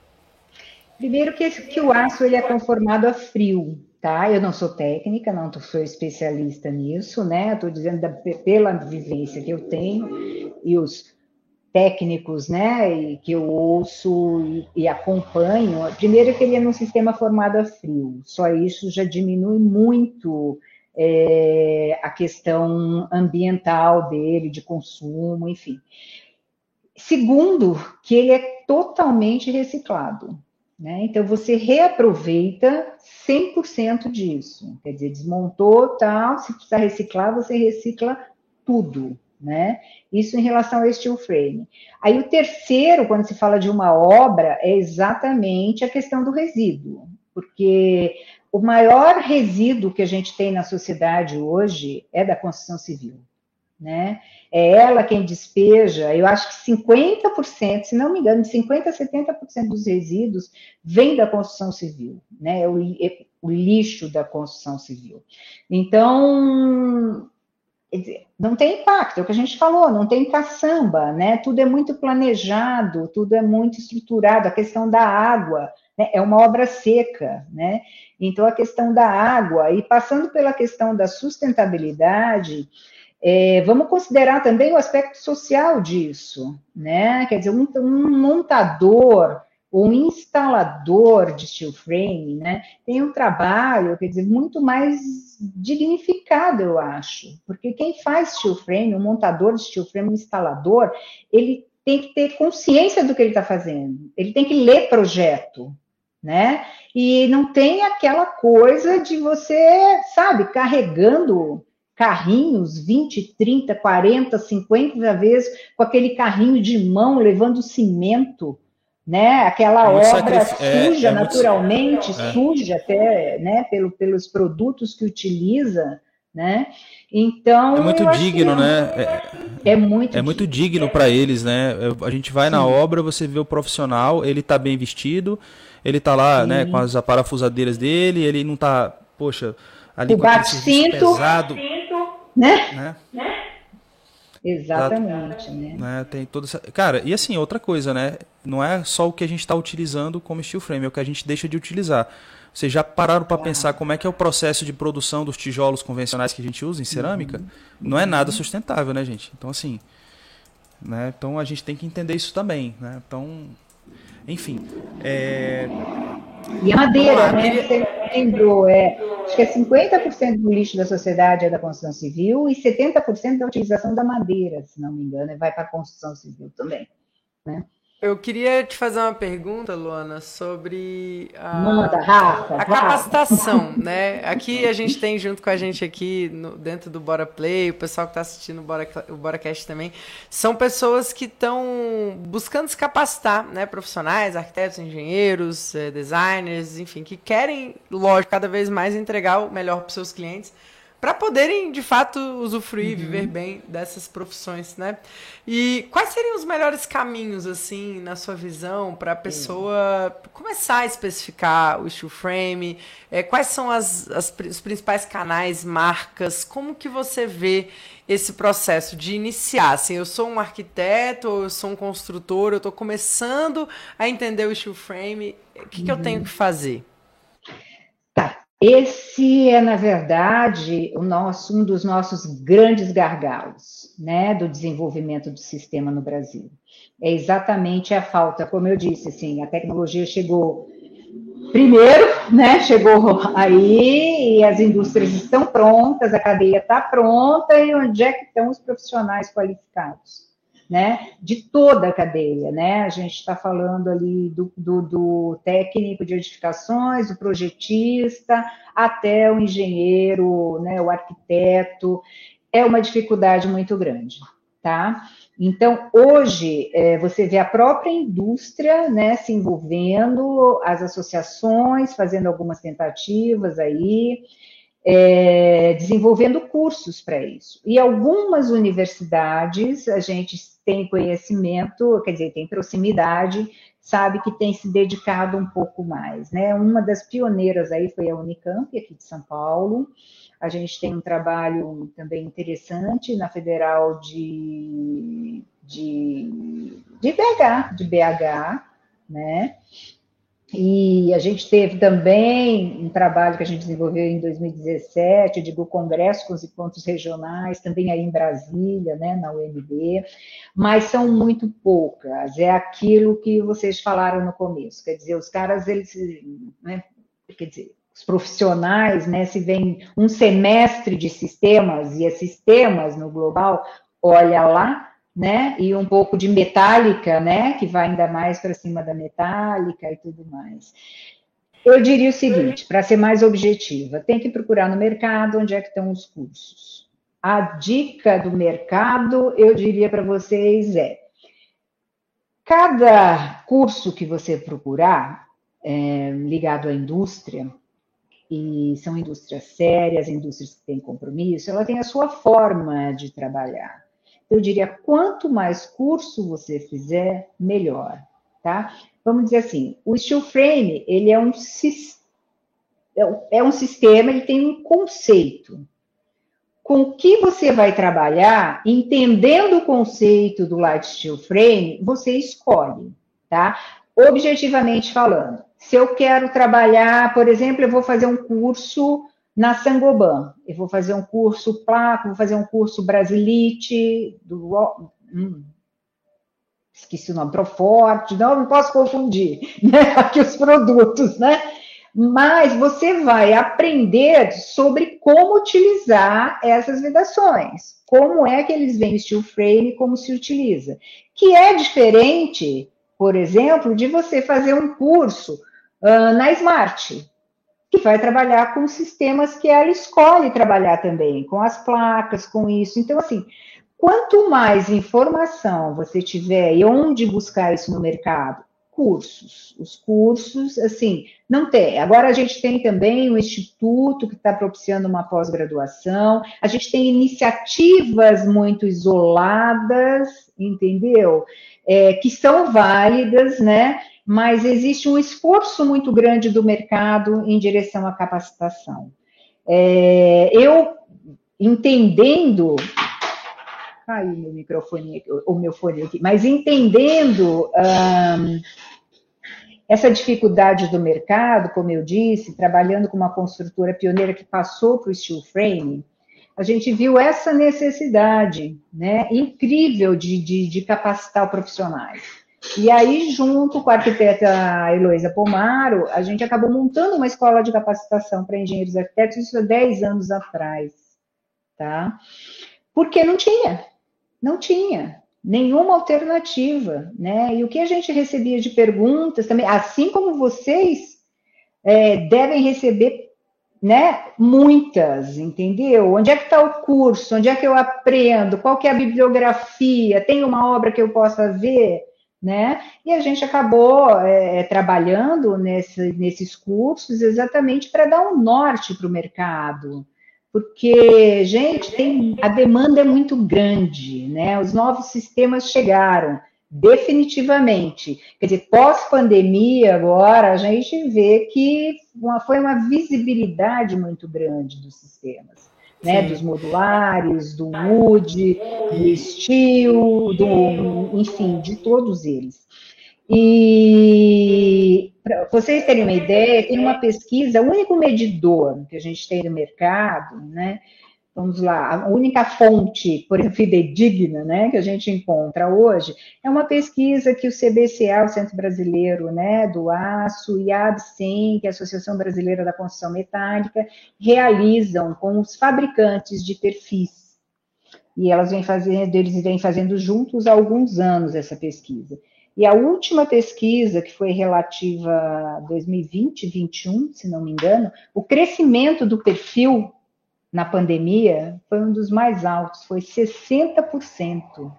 Primeiro que, que o aço ele é conformado a frio, tá? Eu não sou técnica, não sou especialista nisso, né? Estou dizendo da, pela vivência que eu tenho e os técnicos, né, e que eu ouço e, e, acompanho, primeiro que ele é num sistema formado a frio, só isso já diminui muito é, a questão ambiental dele, de consumo, enfim. Segundo, que ele é totalmente reciclado, né, então você reaproveita 100% disso, quer dizer, desmontou, tal, se precisar reciclar, você recicla tudo, né? Isso em relação ao steel frame. Aí o terceiro, quando se fala de uma obra, é exatamente a questão do resíduo, porque o maior resíduo que a gente tem na sociedade hoje é da construção civil, né? É ela quem despeja, eu acho que 50%, se não me engano, de 50% a 70% dos resíduos vem da construção civil, né? É o, é o lixo da construção civil. Então, não tem impacto, é o que a gente falou, não tem caçamba, né? Tudo é muito planejado, tudo é muito estruturado, a questão da água, né? é uma obra seca, né? Então, a questão da água, e passando pela questão da sustentabilidade, é, vamos considerar também o aspecto social disso, né? Quer dizer, um, um montador o instalador de steel frame, né, tem um trabalho, quer dizer, muito mais dignificado, eu acho, porque quem faz steel frame, o montador de steel frame, o instalador, ele tem que ter consciência do que ele está fazendo, ele tem que ler projeto, né, e não tem aquela coisa de você, sabe, carregando carrinhos, 20, 30, 40, 50 vezes, com aquele carrinho de mão levando cimento, né? Aquela é obra suja, é, é naturalmente, muito... É. suja até, né? Pelo, pelos produtos que utiliza, né? Então
é muito digno, né?
É, é muito.
É muito digno para eles, né? A gente vai Sim. na obra, você vê o profissional, ele tá bem vestido, ele tá lá, né? Com as parafusadeiras dele, ele não tá, poxa, ali
o com bate-cinto,
pesado,
né? né? Exatamente, né?
né? Tem toda essa... Cara, e assim, outra coisa, né? Não é só o que a gente está utilizando como steel frame, é o que a gente deixa de utilizar. Vocês já pararam para pensar como é que é o processo de produção dos tijolos convencionais que a gente usa em cerâmica? Uhum. Não é nada sustentável, né, gente? Então, assim, né? Então a gente tem que entender isso também, né? Então, enfim. É...
E a madeira, né? Você lembrou, é, acho que é 50% do lixo da sociedade é da construção civil e 70% da utilização da madeira, se não me engano, vai para a construção civil também. Né?
Eu queria te fazer uma pergunta, Luana, sobre
a, Manda, Rafa,
a capacitação, né? Aqui a gente tem junto com a gente aqui no, dentro do Bora Play, o pessoal que está assistindo o Bora, o BoraCast também, são pessoas que estão buscando se capacitar, né? Profissionais, arquitetos, engenheiros, eh, designers, enfim, que querem, lógico, cada vez mais entregar o melhor para os seus clientes para poderem de fato usufruir, uhum. viver bem dessas profissões, né? E quais seriam os melhores caminhos assim, na sua visão, para a pessoa uhum. começar a especificar o steel frame? É, quais são as, as, os principais canais, marcas? Como que você vê esse processo de iniciar? Assim, eu sou um arquiteto, eu sou um construtor, eu estou começando a entender o steel frame. O que, uhum. que eu tenho uhum. que fazer?
Esse é, na verdade, o nosso, um dos nossos grandes gargalos né, do desenvolvimento do sistema no Brasil. É exatamente a falta, como eu disse, assim, a tecnologia chegou primeiro, né, chegou aí e as indústrias estão prontas, a cadeia está pronta, e onde é que estão os profissionais qualificados? Né, de toda a cadeia, né? A gente está falando ali do, do, do, técnico de edificações, do projetista, até o engenheiro, né, o arquiteto. É uma dificuldade muito grande, tá? Então, hoje, é, você vê a própria indústria né, se envolvendo, as associações fazendo algumas tentativas aí, é, desenvolvendo cursos para isso. E algumas universidades, a gente tem conhecimento, quer dizer, tem proximidade, sabe que tem se dedicado um pouco mais, né? Uma das pioneiras aí foi a Unicamp, aqui de São Paulo. A gente tem um trabalho também interessante na Federal de, de, de BH, de BH, né? E a gente teve também um trabalho que a gente desenvolveu em 2017, digo, congresso com os encontros regionais, também aí em Brasília, né, na UNB, mas são muito poucas, é aquilo que vocês falaram no começo, quer dizer, os caras, eles, né, quer dizer, os profissionais, né, se vem um semestre de sistemas, e é sistemas no global, olha lá, né? E um pouco de metálica, né? Que vai ainda mais para cima da metálica e tudo mais. Eu diria o seguinte, para ser mais objetiva, tem que procurar no mercado onde é que estão os cursos. A dica do mercado, eu diria para vocês é: cada curso que você procurar é, ligado à indústria, e são indústrias sérias, indústrias que têm compromisso, ela tem a sua forma de trabalhar eu diria, quanto mais curso você fizer, melhor, tá? Vamos dizer assim, o steel frame, ele é um, é um sistema, ele tem um conceito. Com o que você vai trabalhar, entendendo o conceito do light steel frame, você escolhe, tá? Objetivamente falando, se eu quero trabalhar, por exemplo, eu vou fazer um curso na Sangoban. Eu vou fazer um curso Placo, vou fazer um curso Brasilite, do, hum, esqueci o nome, Proforte, não, não posso confundir né, aqui os produtos, né? Mas você vai aprender sobre como utilizar essas vedações, como é que eles vêm steel frame, como se utiliza, que é diferente, por exemplo, de você fazer um curso uh, na Smart, vai trabalhar com sistemas que ela escolhe trabalhar também, com as placas, com isso. Então, assim, quanto mais informação você tiver e onde buscar isso no mercado, cursos. Os cursos, assim, não tem. Agora a gente tem também um instituto que está propiciando uma pós-graduação, a gente tem iniciativas muito isoladas, entendeu? É, que são válidas, né? Mas existe um esforço muito grande do mercado em direção à capacitação. É, eu, entendendo caiu meu microfone, o meu fone aqui, mas entendendo essa dificuldade do mercado, como eu disse, trabalhando com uma construtora pioneira que passou para o steel frame, a gente viu essa necessidade né, incrível de, de, de capacitar profissionais. E aí, junto com a arquiteta Heloísa Pomaro, a gente acabou montando uma escola de capacitação para engenheiros arquitetos, isso há 10 anos atrás, tá? Porque não tinha, não tinha nenhuma alternativa, né? E o que a gente recebia de perguntas também, assim como vocês é, devem receber, né? Muitas, entendeu? Onde é que está o curso? Onde é que eu aprendo? Qual que é a bibliografia? Tem uma obra que eu possa ver? Né? E a gente acabou é, trabalhando nesse, nesses cursos exatamente para dar um norte para o mercado, porque, gente, tem, a demanda é muito grande, né? Os novos sistemas chegaram, definitivamente. Quer dizer, pós-pandemia, agora, a gente vê que uma, foi uma visibilidade muito grande dos sistemas. Né, dos modulares, do wood, do steel, do, enfim, de todos eles. E para vocês terem uma ideia, tem uma pesquisa, o único medidor que a gente tem no mercado, né? Vamos lá, a única fonte, por exemplo, fidedigna, né, que a gente encontra hoje, é uma pesquisa que o CBCA, o Centro Brasileiro né, do Aço, e a ABSEM, que é a Associação Brasileira da Construção Metálica, realizam com os fabricantes de perfis. E elas vêm fazendo, eles vêm fazendo juntos há alguns anos essa pesquisa. E a última pesquisa, que foi relativa a 2020, 2021, se não me engano, o crescimento do perfil na pandemia foi um dos mais altos, foi 60%,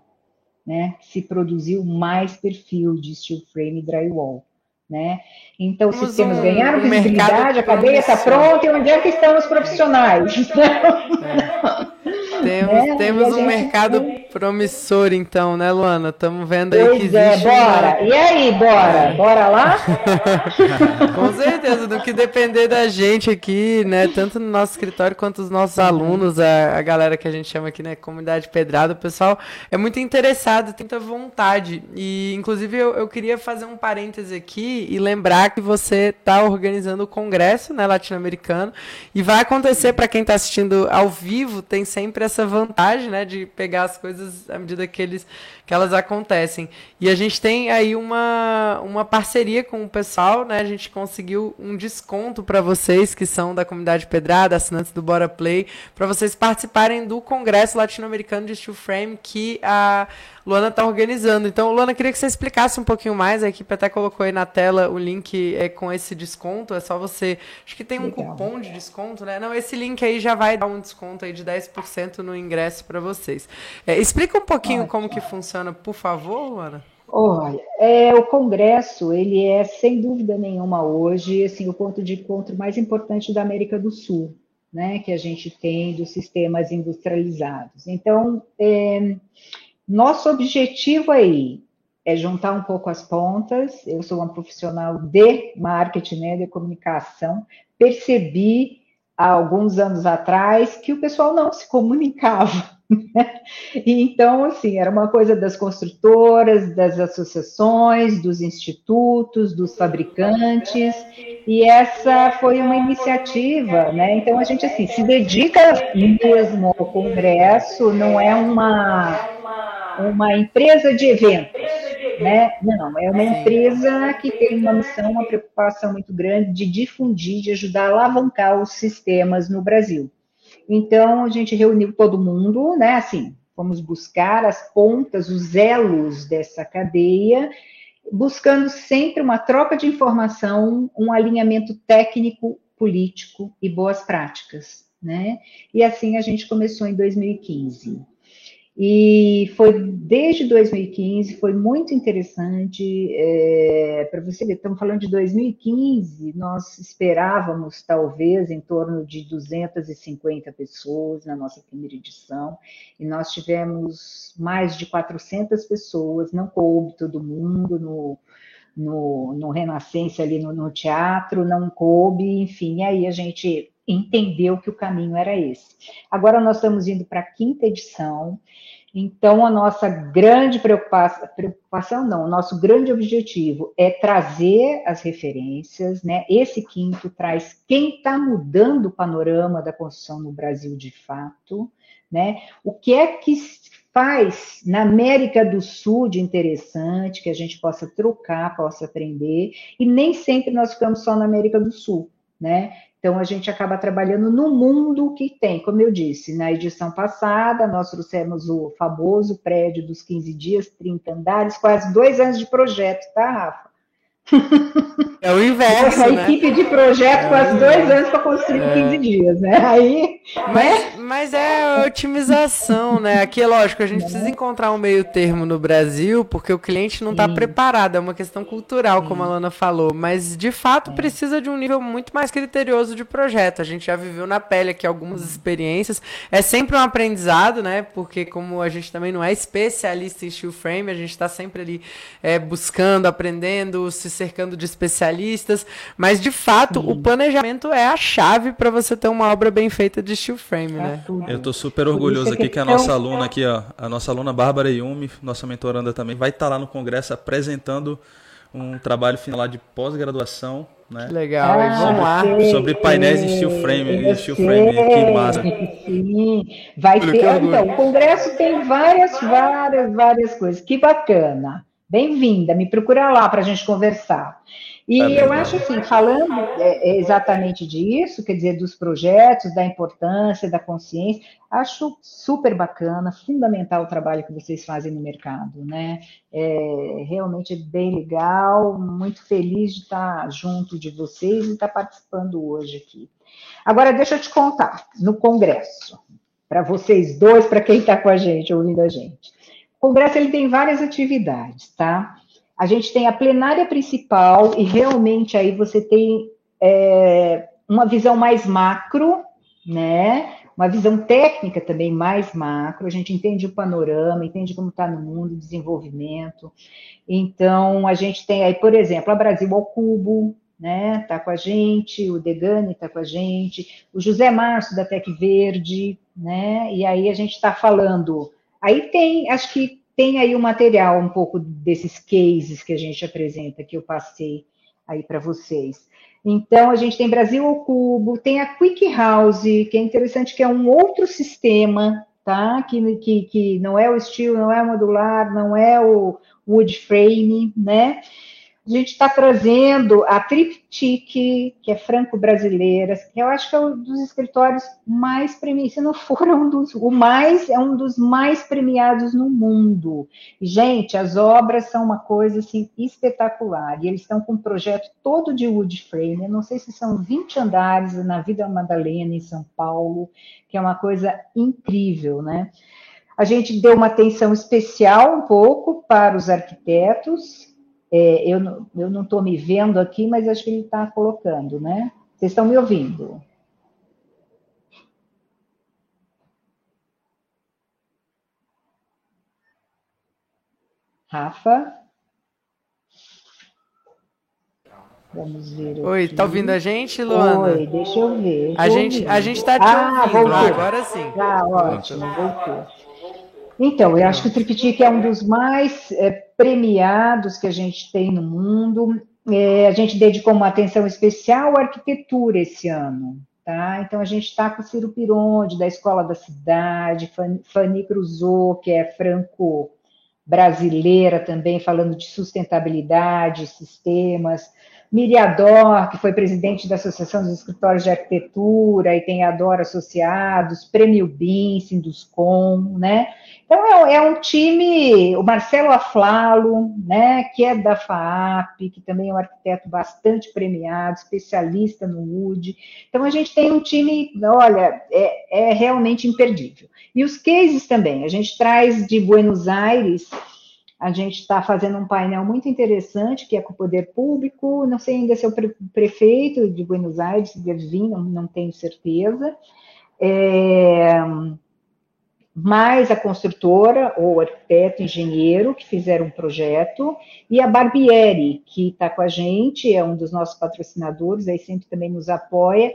né? Se produziu mais perfil de steel frame e drywall. Né? Então, os sistemas um, ganharam um visibilidade, a cadeia está pronta, e onde é que estão os profissionais?
É. Temos, né? temos um mercado promissor, então, né, Luana? Estamos vendo aí pois que é, existe.
É, bora! Uma... E aí, bora? Bora lá?
Com certeza, do que depender da gente aqui, né? Tanto no nosso escritório quanto os nossos alunos, a, a galera que a gente chama aqui, né? Comunidade Pedrada, o pessoal é muito interessado, tem muita vontade. E, inclusive, eu, eu queria fazer um parêntese aqui e lembrar que você está organizando o congresso né, latino-americano e vai acontecer para quem está assistindo ao vivo, tem sempre essa vantagem, né, de pegar as coisas à medida que, eles, que elas acontecem. E a gente tem aí uma, uma parceria com o pessoal, né, a gente conseguiu um desconto para vocês que são da comunidade Pedrada, assinantes do Bora Play, para vocês participarem do Congresso Latino-Americano de Steel Frame que a Luana está organizando. Então, Luana, queria que você explicasse um pouquinho mais. A equipe até colocou aí na tela o link é, com esse desconto. É só você. Acho que tem um Legal. cupom de desconto, né? Não, esse link aí já vai dar um desconto aí de 10% no ingresso para vocês. É, explica um pouquinho como que funciona, por favor, Luana.
Olha, é, o Congresso, ele é, sem dúvida nenhuma, hoje, assim, o ponto de encontro mais importante da América do Sul, né, que a gente tem dos sistemas industrializados. Então, é, nosso objetivo aí é juntar um pouco as pontas. Eu sou uma profissional de marketing, né, de comunicação. Percebi há alguns anos atrás que o pessoal não se comunicava. Então, assim, era uma coisa das construtoras, das associações, dos institutos, dos fabricantes, e essa foi uma iniciativa, né? Então, a gente, assim, se dedica mesmo ao congresso, não é uma uma empresa de eventos, né? Não, é uma empresa que tem uma missão, uma preocupação muito grande de difundir, de ajudar a alavancar os sistemas no Brasil. Então, a gente reuniu todo mundo, né? Assim, vamos buscar as pontas, os elos dessa cadeia, buscando sempre uma troca de informação, um alinhamento técnico, político e boas práticas, né? E assim a gente começou em 2015. E foi desde 2015, foi muito interessante. É, Para você ver, estamos falando de 2015, nós esperávamos talvez em torno de 250 pessoas na nossa primeira edição, e nós tivemos mais de 400 pessoas, não coube todo mundo no, no, no Renascença ali no, no teatro, não coube, enfim, aí a gente entendeu que o caminho era esse. Agora nós estamos indo para a quinta edição Então, a nossa grande preocupação, preocupação não, o nosso grande objetivo é trazer as referências, né? Esse quinto traz quem está mudando o panorama da construção no Brasil de fato, né? O que é que faz na América do Sul de interessante, que a gente possa trocar, possa aprender, e nem sempre nós ficamos só na América do Sul, né? Então, a gente acaba trabalhando no mundo que tem, como eu disse, na edição passada, nós trouxemos o famoso prédio dos 15 dias, 30 andares, quase dois anos de projeto, tá, Rafa?
É o inverso.
A né? equipe de projeto é quase dois anos para construir é. 15 dias, né? Aí.
Mas, né? mas é otimização, né? Aqui é lógico, a gente precisa encontrar um meio termo no Brasil, porque o cliente não está preparado, é uma questão cultural, Sim. como a Lana falou. Mas de fato é. precisa de um nível muito mais criterioso de projeto. A gente já viveu na pele aqui algumas experiências. É sempre um aprendizado, né? Porque como a gente também não é especialista em steel frame, a gente está sempre ali é, buscando, aprendendo, se cercando de especialistas, mas de fato Sim. o planejamento é a chave para você ter uma obra bem feita de steel frame, é né?
Eu estou super orgulhoso aqui que a nossa aluna aqui, ó, a nossa aluna Bárbara Yumi, nossa mentoranda também, vai estar tá lá no congresso apresentando um trabalho final lá de pós-graduação né?
Que legal, ah, vamos lá.
Sobre painéis em steel frame, steel frame, que massa.
Sim, vai ter. Então, o congresso tem várias, várias, várias coisas. Que bacana. Bem-vinda, me procura lá para a gente conversar. E tá eu acho assim, falando é, é, exatamente disso, quer dizer, dos projetos, da importância, da consciência, acho super bacana, fundamental o trabalho que vocês fazem no mercado, né? É, realmente é bem legal, muito feliz de estar junto de vocês e estar participando hoje aqui. Agora, deixa eu te contar, no Congresso, para vocês dois, para quem está com a gente, ouvindo a gente. O Congresso ele tem várias atividades, tá? A gente tem a plenária principal e realmente aí você tem é, uma visão mais macro, né? Uma visão técnica também mais macro. A gente entende o panorama, entende como está no mundo, desenvolvimento. Então a gente tem aí, por exemplo, a Brasil ao Cubo, né? Tá com a gente, o Degani está com a gente, o José Márcio da Tec Verde, né? E aí a gente está falando Aí tem, acho que tem aí o material um pouco desses cases que a gente apresenta, que eu passei aí para vocês. Então, a gente tem Brasil ao Cubo, tem a Quick House, que é interessante, que é um outro sistema, tá? Que, que, que não é o estilo, não é modular, não é o wood frame, né? A gente está trazendo a Triptique, que é franco-brasileira, que eu acho que é um dos escritórios mais premiados, se não for um dos, o mais, é um dos mais premiados no mundo. Gente, as obras são uma coisa assim espetacular, e eles estão com um projeto todo de wood frame, eu não sei se são 20 andares na Vida Madalena, em São Paulo, que é uma coisa incrível, né? A gente deu uma atenção especial um pouco para os arquitetos, é, eu, eu não estou me vendo aqui, mas acho que ele está colocando, né? Vocês estão me ouvindo? Rafa?
Vamos ver. Oi, tá ouvindo a gente, Luana?
Oi, deixa eu ver.
a gente, a gente tá te ah, ouvindo, agora sim.
Ah, ótimo, voltou. Então, eu acho que o triptique é um dos mais é, premiados que a gente tem no mundo. É, a gente dedicou uma atenção especial à arquitetura esse ano. Tá? Então, a gente está com o Ciro Pironde, da Escola da Cidade, Fanny Cruzou, que é franco-brasileira também, falando de sustentabilidade, sistemas. Miriador, que foi presidente da Associação dos Escritórios de Arquitetura e tem Ador Associados, Prêmio BIM, Sinduscom, né? Então, é, é, um time, o Marcelo Aflalo, né, que é da FAAP, que também é um arquiteto bastante premiado, especialista no WUD. Então, a gente tem um time, olha, é, é realmente imperdível. E os cases também, a gente traz de Buenos Aires, a gente está fazendo um painel muito interessante, que é com o poder público, não sei ainda se é o prefeito de Buenos Aires, se deve vir, não, não tenho certeza. É mais a construtora, ou arquiteto, engenheiro, que fizeram um projeto, e a Barbieri, que está com a gente, é um dos nossos patrocinadores, aí sempre também nos apoia,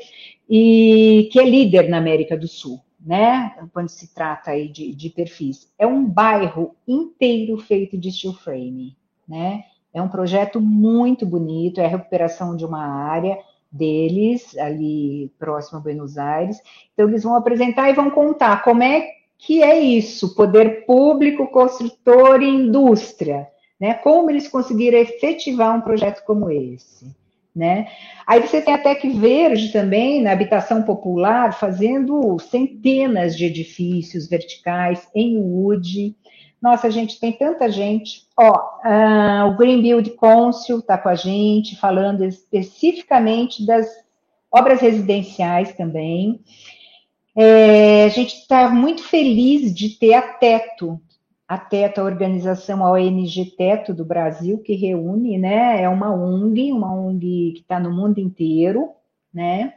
e que é líder na América do Sul. né? Quando se trata aí de, de perfis. É um bairro inteiro feito de steel frame, né? É um projeto muito bonito, é a recuperação de uma área deles, ali próximo a Buenos Aires. Então, eles vão apresentar e vão contar como é que é isso, poder público, construtor e indústria, né? Como eles conseguiram efetivar um projeto como esse. Né? Aí você tem até que Verde também, na habitação popular, fazendo centenas de edifícios verticais em wood. Nossa, gente, tem tanta gente. Ó, uh, o Green Build Council está com a gente, falando especificamente das obras residenciais também. É, a gente está muito feliz de ter a Teto, a Teto, a organização a ONG Teto do Brasil, que reúne, né, é uma ONG, uma ONG que está no mundo inteiro, né,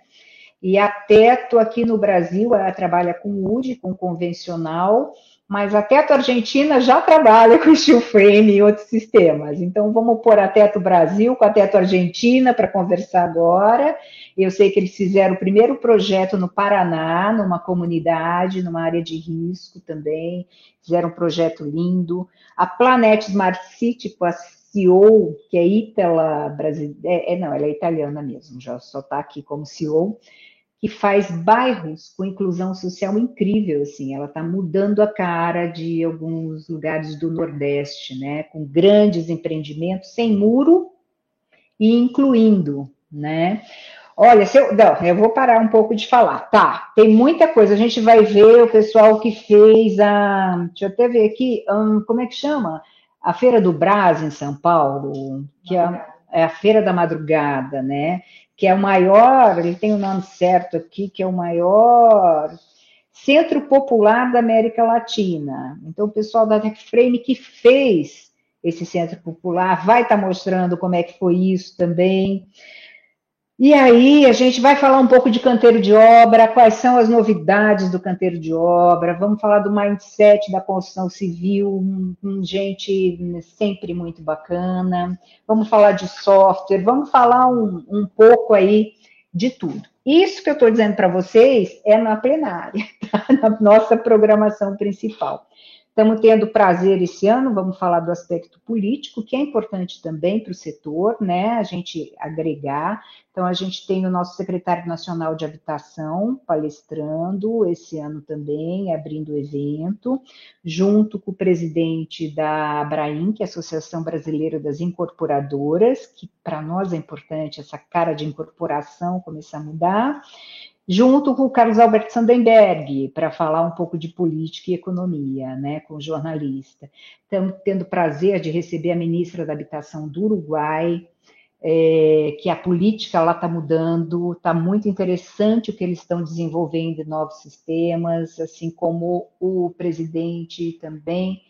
e a Teto aqui no Brasil, ela trabalha com UD, com convencional, mas a Teto Argentina já trabalha com steel frame e outros sistemas. Então, vamos pôr a Teto Brasil com a Teto Argentina para conversar agora. Eu sei que eles fizeram o primeiro projeto no Paraná, numa comunidade, numa área de risco também. Fizeram um projeto lindo. A Planet Smart City, com a CEO, que é Itala brasileira, é, é, não, ela é italiana mesmo, já só está aqui como CEO que faz bairros com inclusão social incrível, assim, ela está mudando a cara de alguns lugares do Nordeste, né, com grandes empreendimentos sem muro e incluindo, né. Olha, se eu, não, eu vou parar um pouco de falar, tá? Tem muita coisa. A gente vai ver o pessoal que fez a, deixa eu até ver aqui, um, como é que chama? A Feira do Brás em São Paulo, que é, é a Feira da Madrugada, né? Que é o maior, ele tem o nome certo aqui, que é o maior centro popular da América Latina. Então, o pessoal da TechFrame que fez esse centro popular vai estar mostrando como é que foi isso também. E aí, a gente vai falar um pouco de canteiro de obra, quais são as novidades do canteiro de obra, vamos falar do mindset da construção civil, com gente sempre muito bacana, vamos falar de software, vamos falar um, um pouco aí de tudo. Isso que eu estou dizendo para vocês é na plenária, tá? na nossa programação principal. Estamos tendo prazer esse ano, vamos falar do aspecto político, que é importante também para o setor, né? A gente agregar. Então, a gente tem o nosso secretário nacional de habitação palestrando esse ano também, abrindo o evento, junto com o presidente da Abraim, que é a Associação Brasileira das Incorporadoras, que para nós é importante essa cara de incorporação começar a mudar junto com o Carlos Alberto Sandenberg, para falar um pouco de política e economia, né, com o jornalista. Estamos tendo prazer de receber a ministra da Habitação do Uruguai, é, que a política lá está mudando, está muito interessante o que eles estão desenvolvendo novos sistemas, assim como o presidente também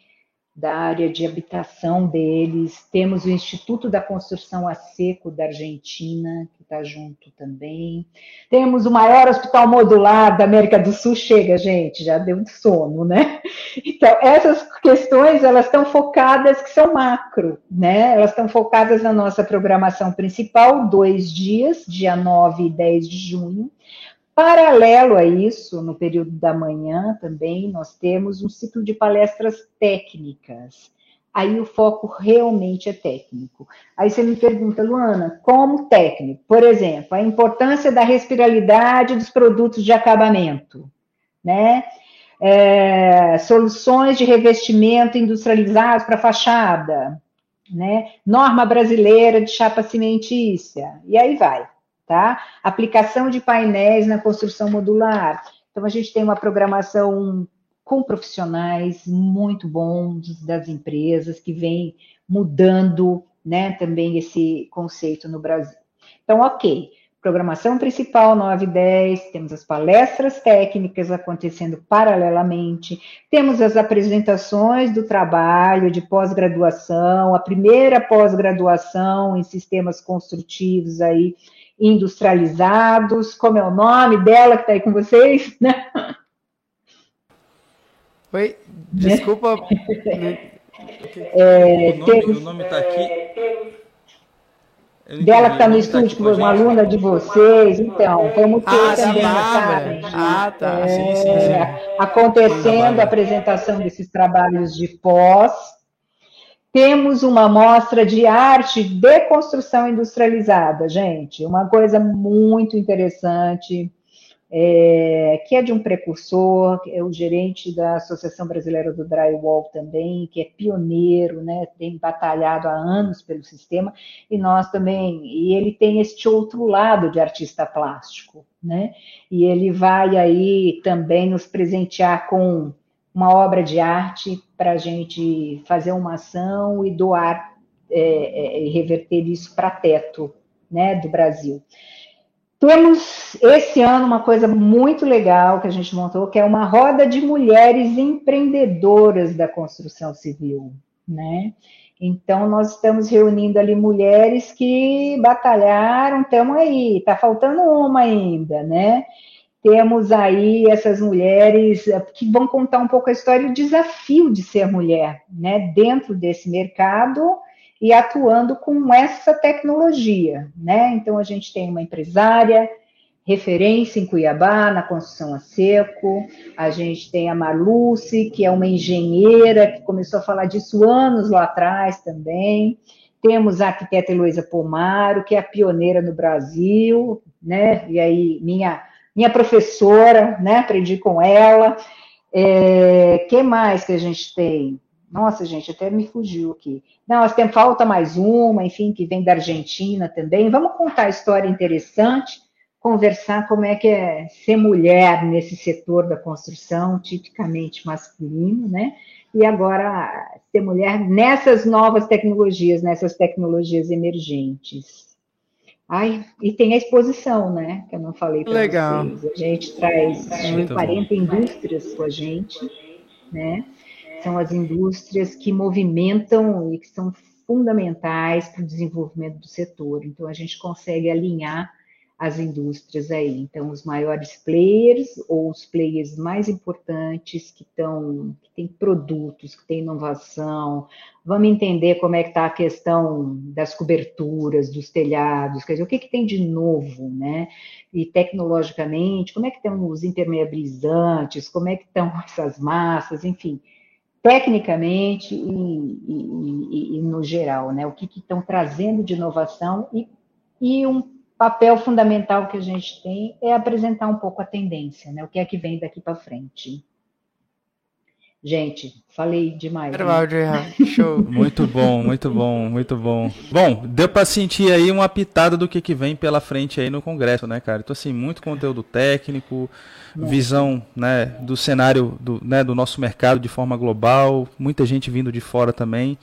da área de habitação deles. Temos o Instituto da Construção a Seco da Argentina, que está junto também. Temos o maior hospital modular da América do Sul. Chega, gente, já deu de sono, né? Então, essas questões, elas estão focadas, que são macro, né? Elas estão focadas na nossa programação principal, dois dias, dia 9 e 10 de junho, Paralelo a isso, no período da manhã também, nós temos um ciclo de palestras técnicas. Aí o foco realmente é técnico. Aí você me pergunta, Luana, como técnico? Por exemplo, a importância da respirabilidade dos produtos de acabamento, né? É, soluções de revestimento industrializados para fachada, né? Norma brasileira de chapa cimentícia, e aí vai tá? Aplicação de painéis na construção modular. Então, a gente tem uma programação com profissionais muito bons das empresas que vem mudando, né, também esse conceito no Brasil. Então, ok, programação principal 9 e 10, temos as palestras técnicas acontecendo paralelamente, temos as apresentações do trabalho de pós-graduação, a primeira pós-graduação em sistemas construtivos aí industrializados, como é o nome dela que está aí com vocês, né?
Oi, desculpa.
é, o nome está aqui.
dela que está no tá estúdio, tá uma aluna de vocês. Então, vamos ter ah, também tarde, ah, tá. É, sim, sim, sim. acontecendo a apresentação desses trabalhos de pós. Temos uma mostra de arte de construção industrializada, gente, uma coisa muito interessante é, que é de um precursor, é o gerente da Associação Brasileira do Drywall também, que é pioneiro, né, tem batalhado há anos pelo sistema, e nós também, e ele tem este outro lado de artista plástico, né, e ele vai aí também nos presentear com uma obra de arte para a gente fazer uma ação e doar é, é, e reverter isso para teto, né, do Brasil. Temos esse ano uma coisa muito legal que a gente montou, que é uma roda de mulheres empreendedoras da construção civil, né? Então, nós estamos reunindo ali mulheres que batalharam, estamos aí, está faltando uma ainda, né? Temos aí essas mulheres que vão contar um pouco a história e o desafio de ser mulher, né? Dentro desse mercado, e atuando com essa tecnologia, né? Então a gente tem uma empresária referência em Cuiabá na construção a seco, a gente tem a Marluce, que é uma engenheira que começou a falar disso anos lá atrás também. Temos a arquiteta Heloísa Pomaro, que é a pioneira no Brasil, né? E aí minha minha professora, né? Aprendi com ela. É, que mais que a gente tem? Nossa, gente, até me fugiu aqui. Não, nós temos falta mais uma, enfim, que vem da Argentina também. Vamos contar a história interessante, conversar como é que é ser mulher nesse setor da construção, tipicamente masculino, né? E agora ser mulher nessas novas tecnologias, nessas tecnologias emergentes. Ai, e tem a exposição, né? Que eu não falei para vocês. A gente traz 40 indústrias com a gente, né? são as indústrias que movimentam e que são fundamentais para o desenvolvimento do setor. Então, a gente consegue alinhar as indústrias aí. Então, os maiores players ou os players mais importantes que estão, que têm produtos, que têm inovação. Vamos entender como é que está a questão das coberturas, dos telhados, quer dizer, o que, que tem de novo, né? E tecnologicamente, como é que estão os impermeabilizantes, como é que estão essas massas, enfim tecnicamente e, e, e, e, no geral, né? O que estão trazendo de inovação e, e um papel fundamental que a gente tem é apresentar um pouco a tendência, né? O que é que vem daqui para frente. Gente, falei demais.
Né? Show. muito bom, muito bom, muito bom. Bom, deu para sentir aí uma pitada do que, que vem pela frente aí no Congresso, né, cara? Então, assim, muito conteúdo técnico, visão né, do cenário do, né, do nosso mercado de forma global, muita gente vindo de fora também.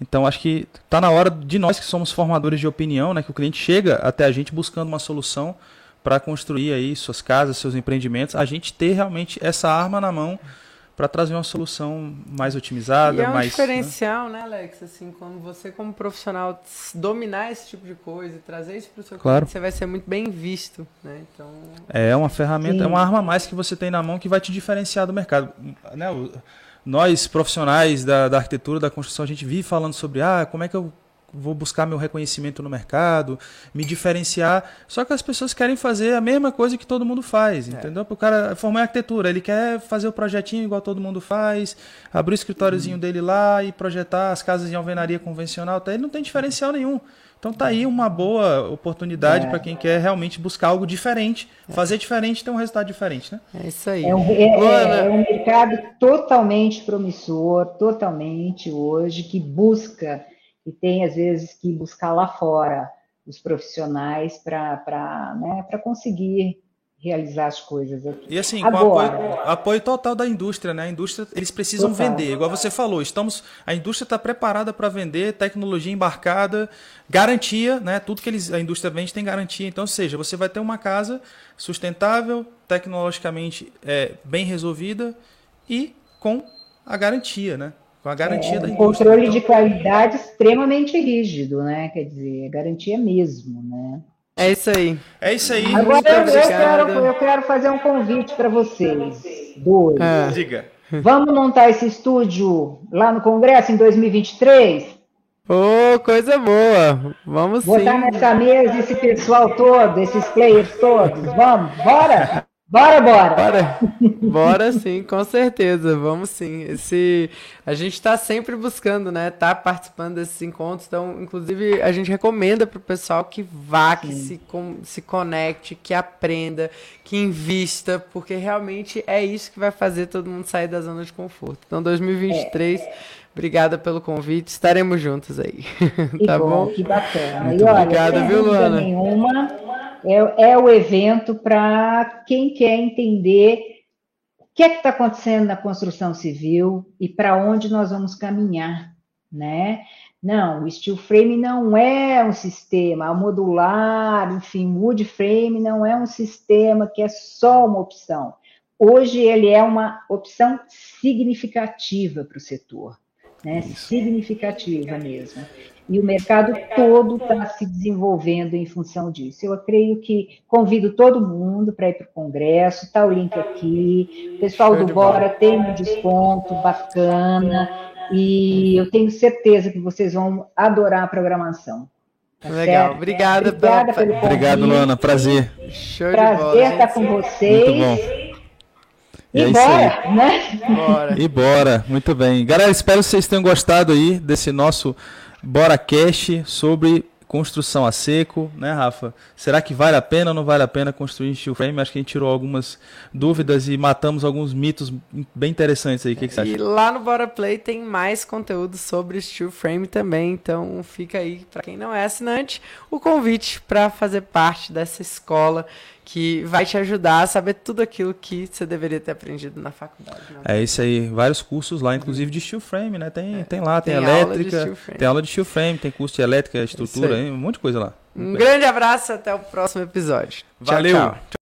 Então, acho que está na hora de nós que somos formadores de opinião, né, que o cliente chega até a gente buscando uma solução para construir aí suas casas, seus empreendimentos, a gente ter realmente essa arma na mão para trazer uma solução mais otimizada,
e é um
mais
diferencial, né? né, Alex? Assim, quando você como profissional dominar esse tipo de coisa, trazer isso para o seu
claro.
cliente, você vai ser muito bem visto, né? Então
é uma ferramenta, Sim. é uma arma a mais que você tem na mão que vai te diferenciar do mercado, né? Nós profissionais da, da arquitetura, da construção, a gente vive falando sobre ah, como é que eu vou buscar meu reconhecimento no mercado, me diferenciar. Só que as pessoas querem fazer a mesma coisa que todo mundo faz, é. entendeu? O cara formar arquitetura, ele quer fazer o projetinho igual todo mundo faz, abrir o escritóriozinho uhum. dele lá e projetar as casas em alvenaria convencional, tá? ele não tem diferencial nenhum. Então tá aí uma boa oportunidade é. para quem quer realmente buscar algo diferente, é. fazer diferente e ter um resultado diferente, né?
É isso aí.
É um, é, é um mercado totalmente promissor, totalmente hoje, que busca e tem, às vezes, que buscar lá fora os profissionais para né, conseguir realizar as coisas aqui.
E assim, Agora, com apoio, apoio, total da indústria, né? A indústria, eles precisam total. vender, igual você falou, estamos, a indústria está preparada para vender, tecnologia embarcada, garantia, né? Tudo que eles, a indústria vende tem garantia. Então, ou seja, você vai ter uma casa sustentável, tecnologicamente é, bem resolvida e com a garantia, né? com a garantia é, da
indústria. Controle então... de qualidade extremamente rígido, né? Quer dizer, garantia mesmo, né?
É isso aí.
É isso aí.
Agora eu, eu, quero, eu quero fazer um convite para vocês. Dois.
Ah. Diga.
Vamos montar esse estúdio lá no Congresso em 2023?
Ô, oh, coisa boa! Vamos
Botar
sim.
nessa mesa esse pessoal todo, esses players todos. Vamos, bora! Bora, bora!
Bora! Bora sim, com certeza. Vamos sim. Esse, a gente está sempre buscando, né? Tá participando desses encontros. Então, inclusive, a gente recomenda para o pessoal que vá, que se, com, se conecte, que aprenda, que invista, porque realmente é isso que vai fazer todo mundo sair da zona de conforto. Então, 2023. É. Obrigada pelo convite, estaremos juntos aí. tá bom, bom?
Que bacana.
Muito e olha, obrigada, viu, Luana?
Nenhuma, é, é o evento para quem quer entender o que é que está acontecendo na construção civil e para onde nós vamos caminhar, né? Não, o steel frame não é um sistema modular, enfim, wood frame não é um sistema que é só uma opção. Hoje ele é uma opção significativa para o setor né, significativa mesmo. E o mercado todo está se desenvolvendo em função disso. Eu creio que convido todo mundo para ir para o Congresso, está o link aqui. O pessoal do Bora tem um desconto bacana e eu tenho certeza que vocês vão adorar a programação.
Tá Legal, certo? obrigada,
Obrigada pelo convite.
Obrigado, Luana, prazer.
Show prazer bola, estar com vocês. Muito bom. E, é bora, né?
Bora. E bora, muito bem. Galera, espero que vocês tenham gostado aí desse nosso Bora Cash sobre construção a seco, né, Rafa? Será que vale a pena ou não vale a pena construir steel frame? Acho que a gente tirou algumas dúvidas e matamos alguns mitos bem interessantes aí. O que, que você acha?
E lá no Bora Play tem mais conteúdo sobre steel frame também, então fica aí para quem não é assinante o convite para fazer parte dessa escola que vai te ajudar a saber tudo aquilo que você deveria ter aprendido na faculdade. Né?
É isso aí, vários cursos lá, inclusive de steel frame, né? Tem, é. tem lá, tem, tem elétrica, aula tem aula de steel frame, tem curso de elétrica, estrutura, aí, um monte de coisa lá.
Um grande abraço, até o próximo episódio.
Valeu! Tchau, tchau.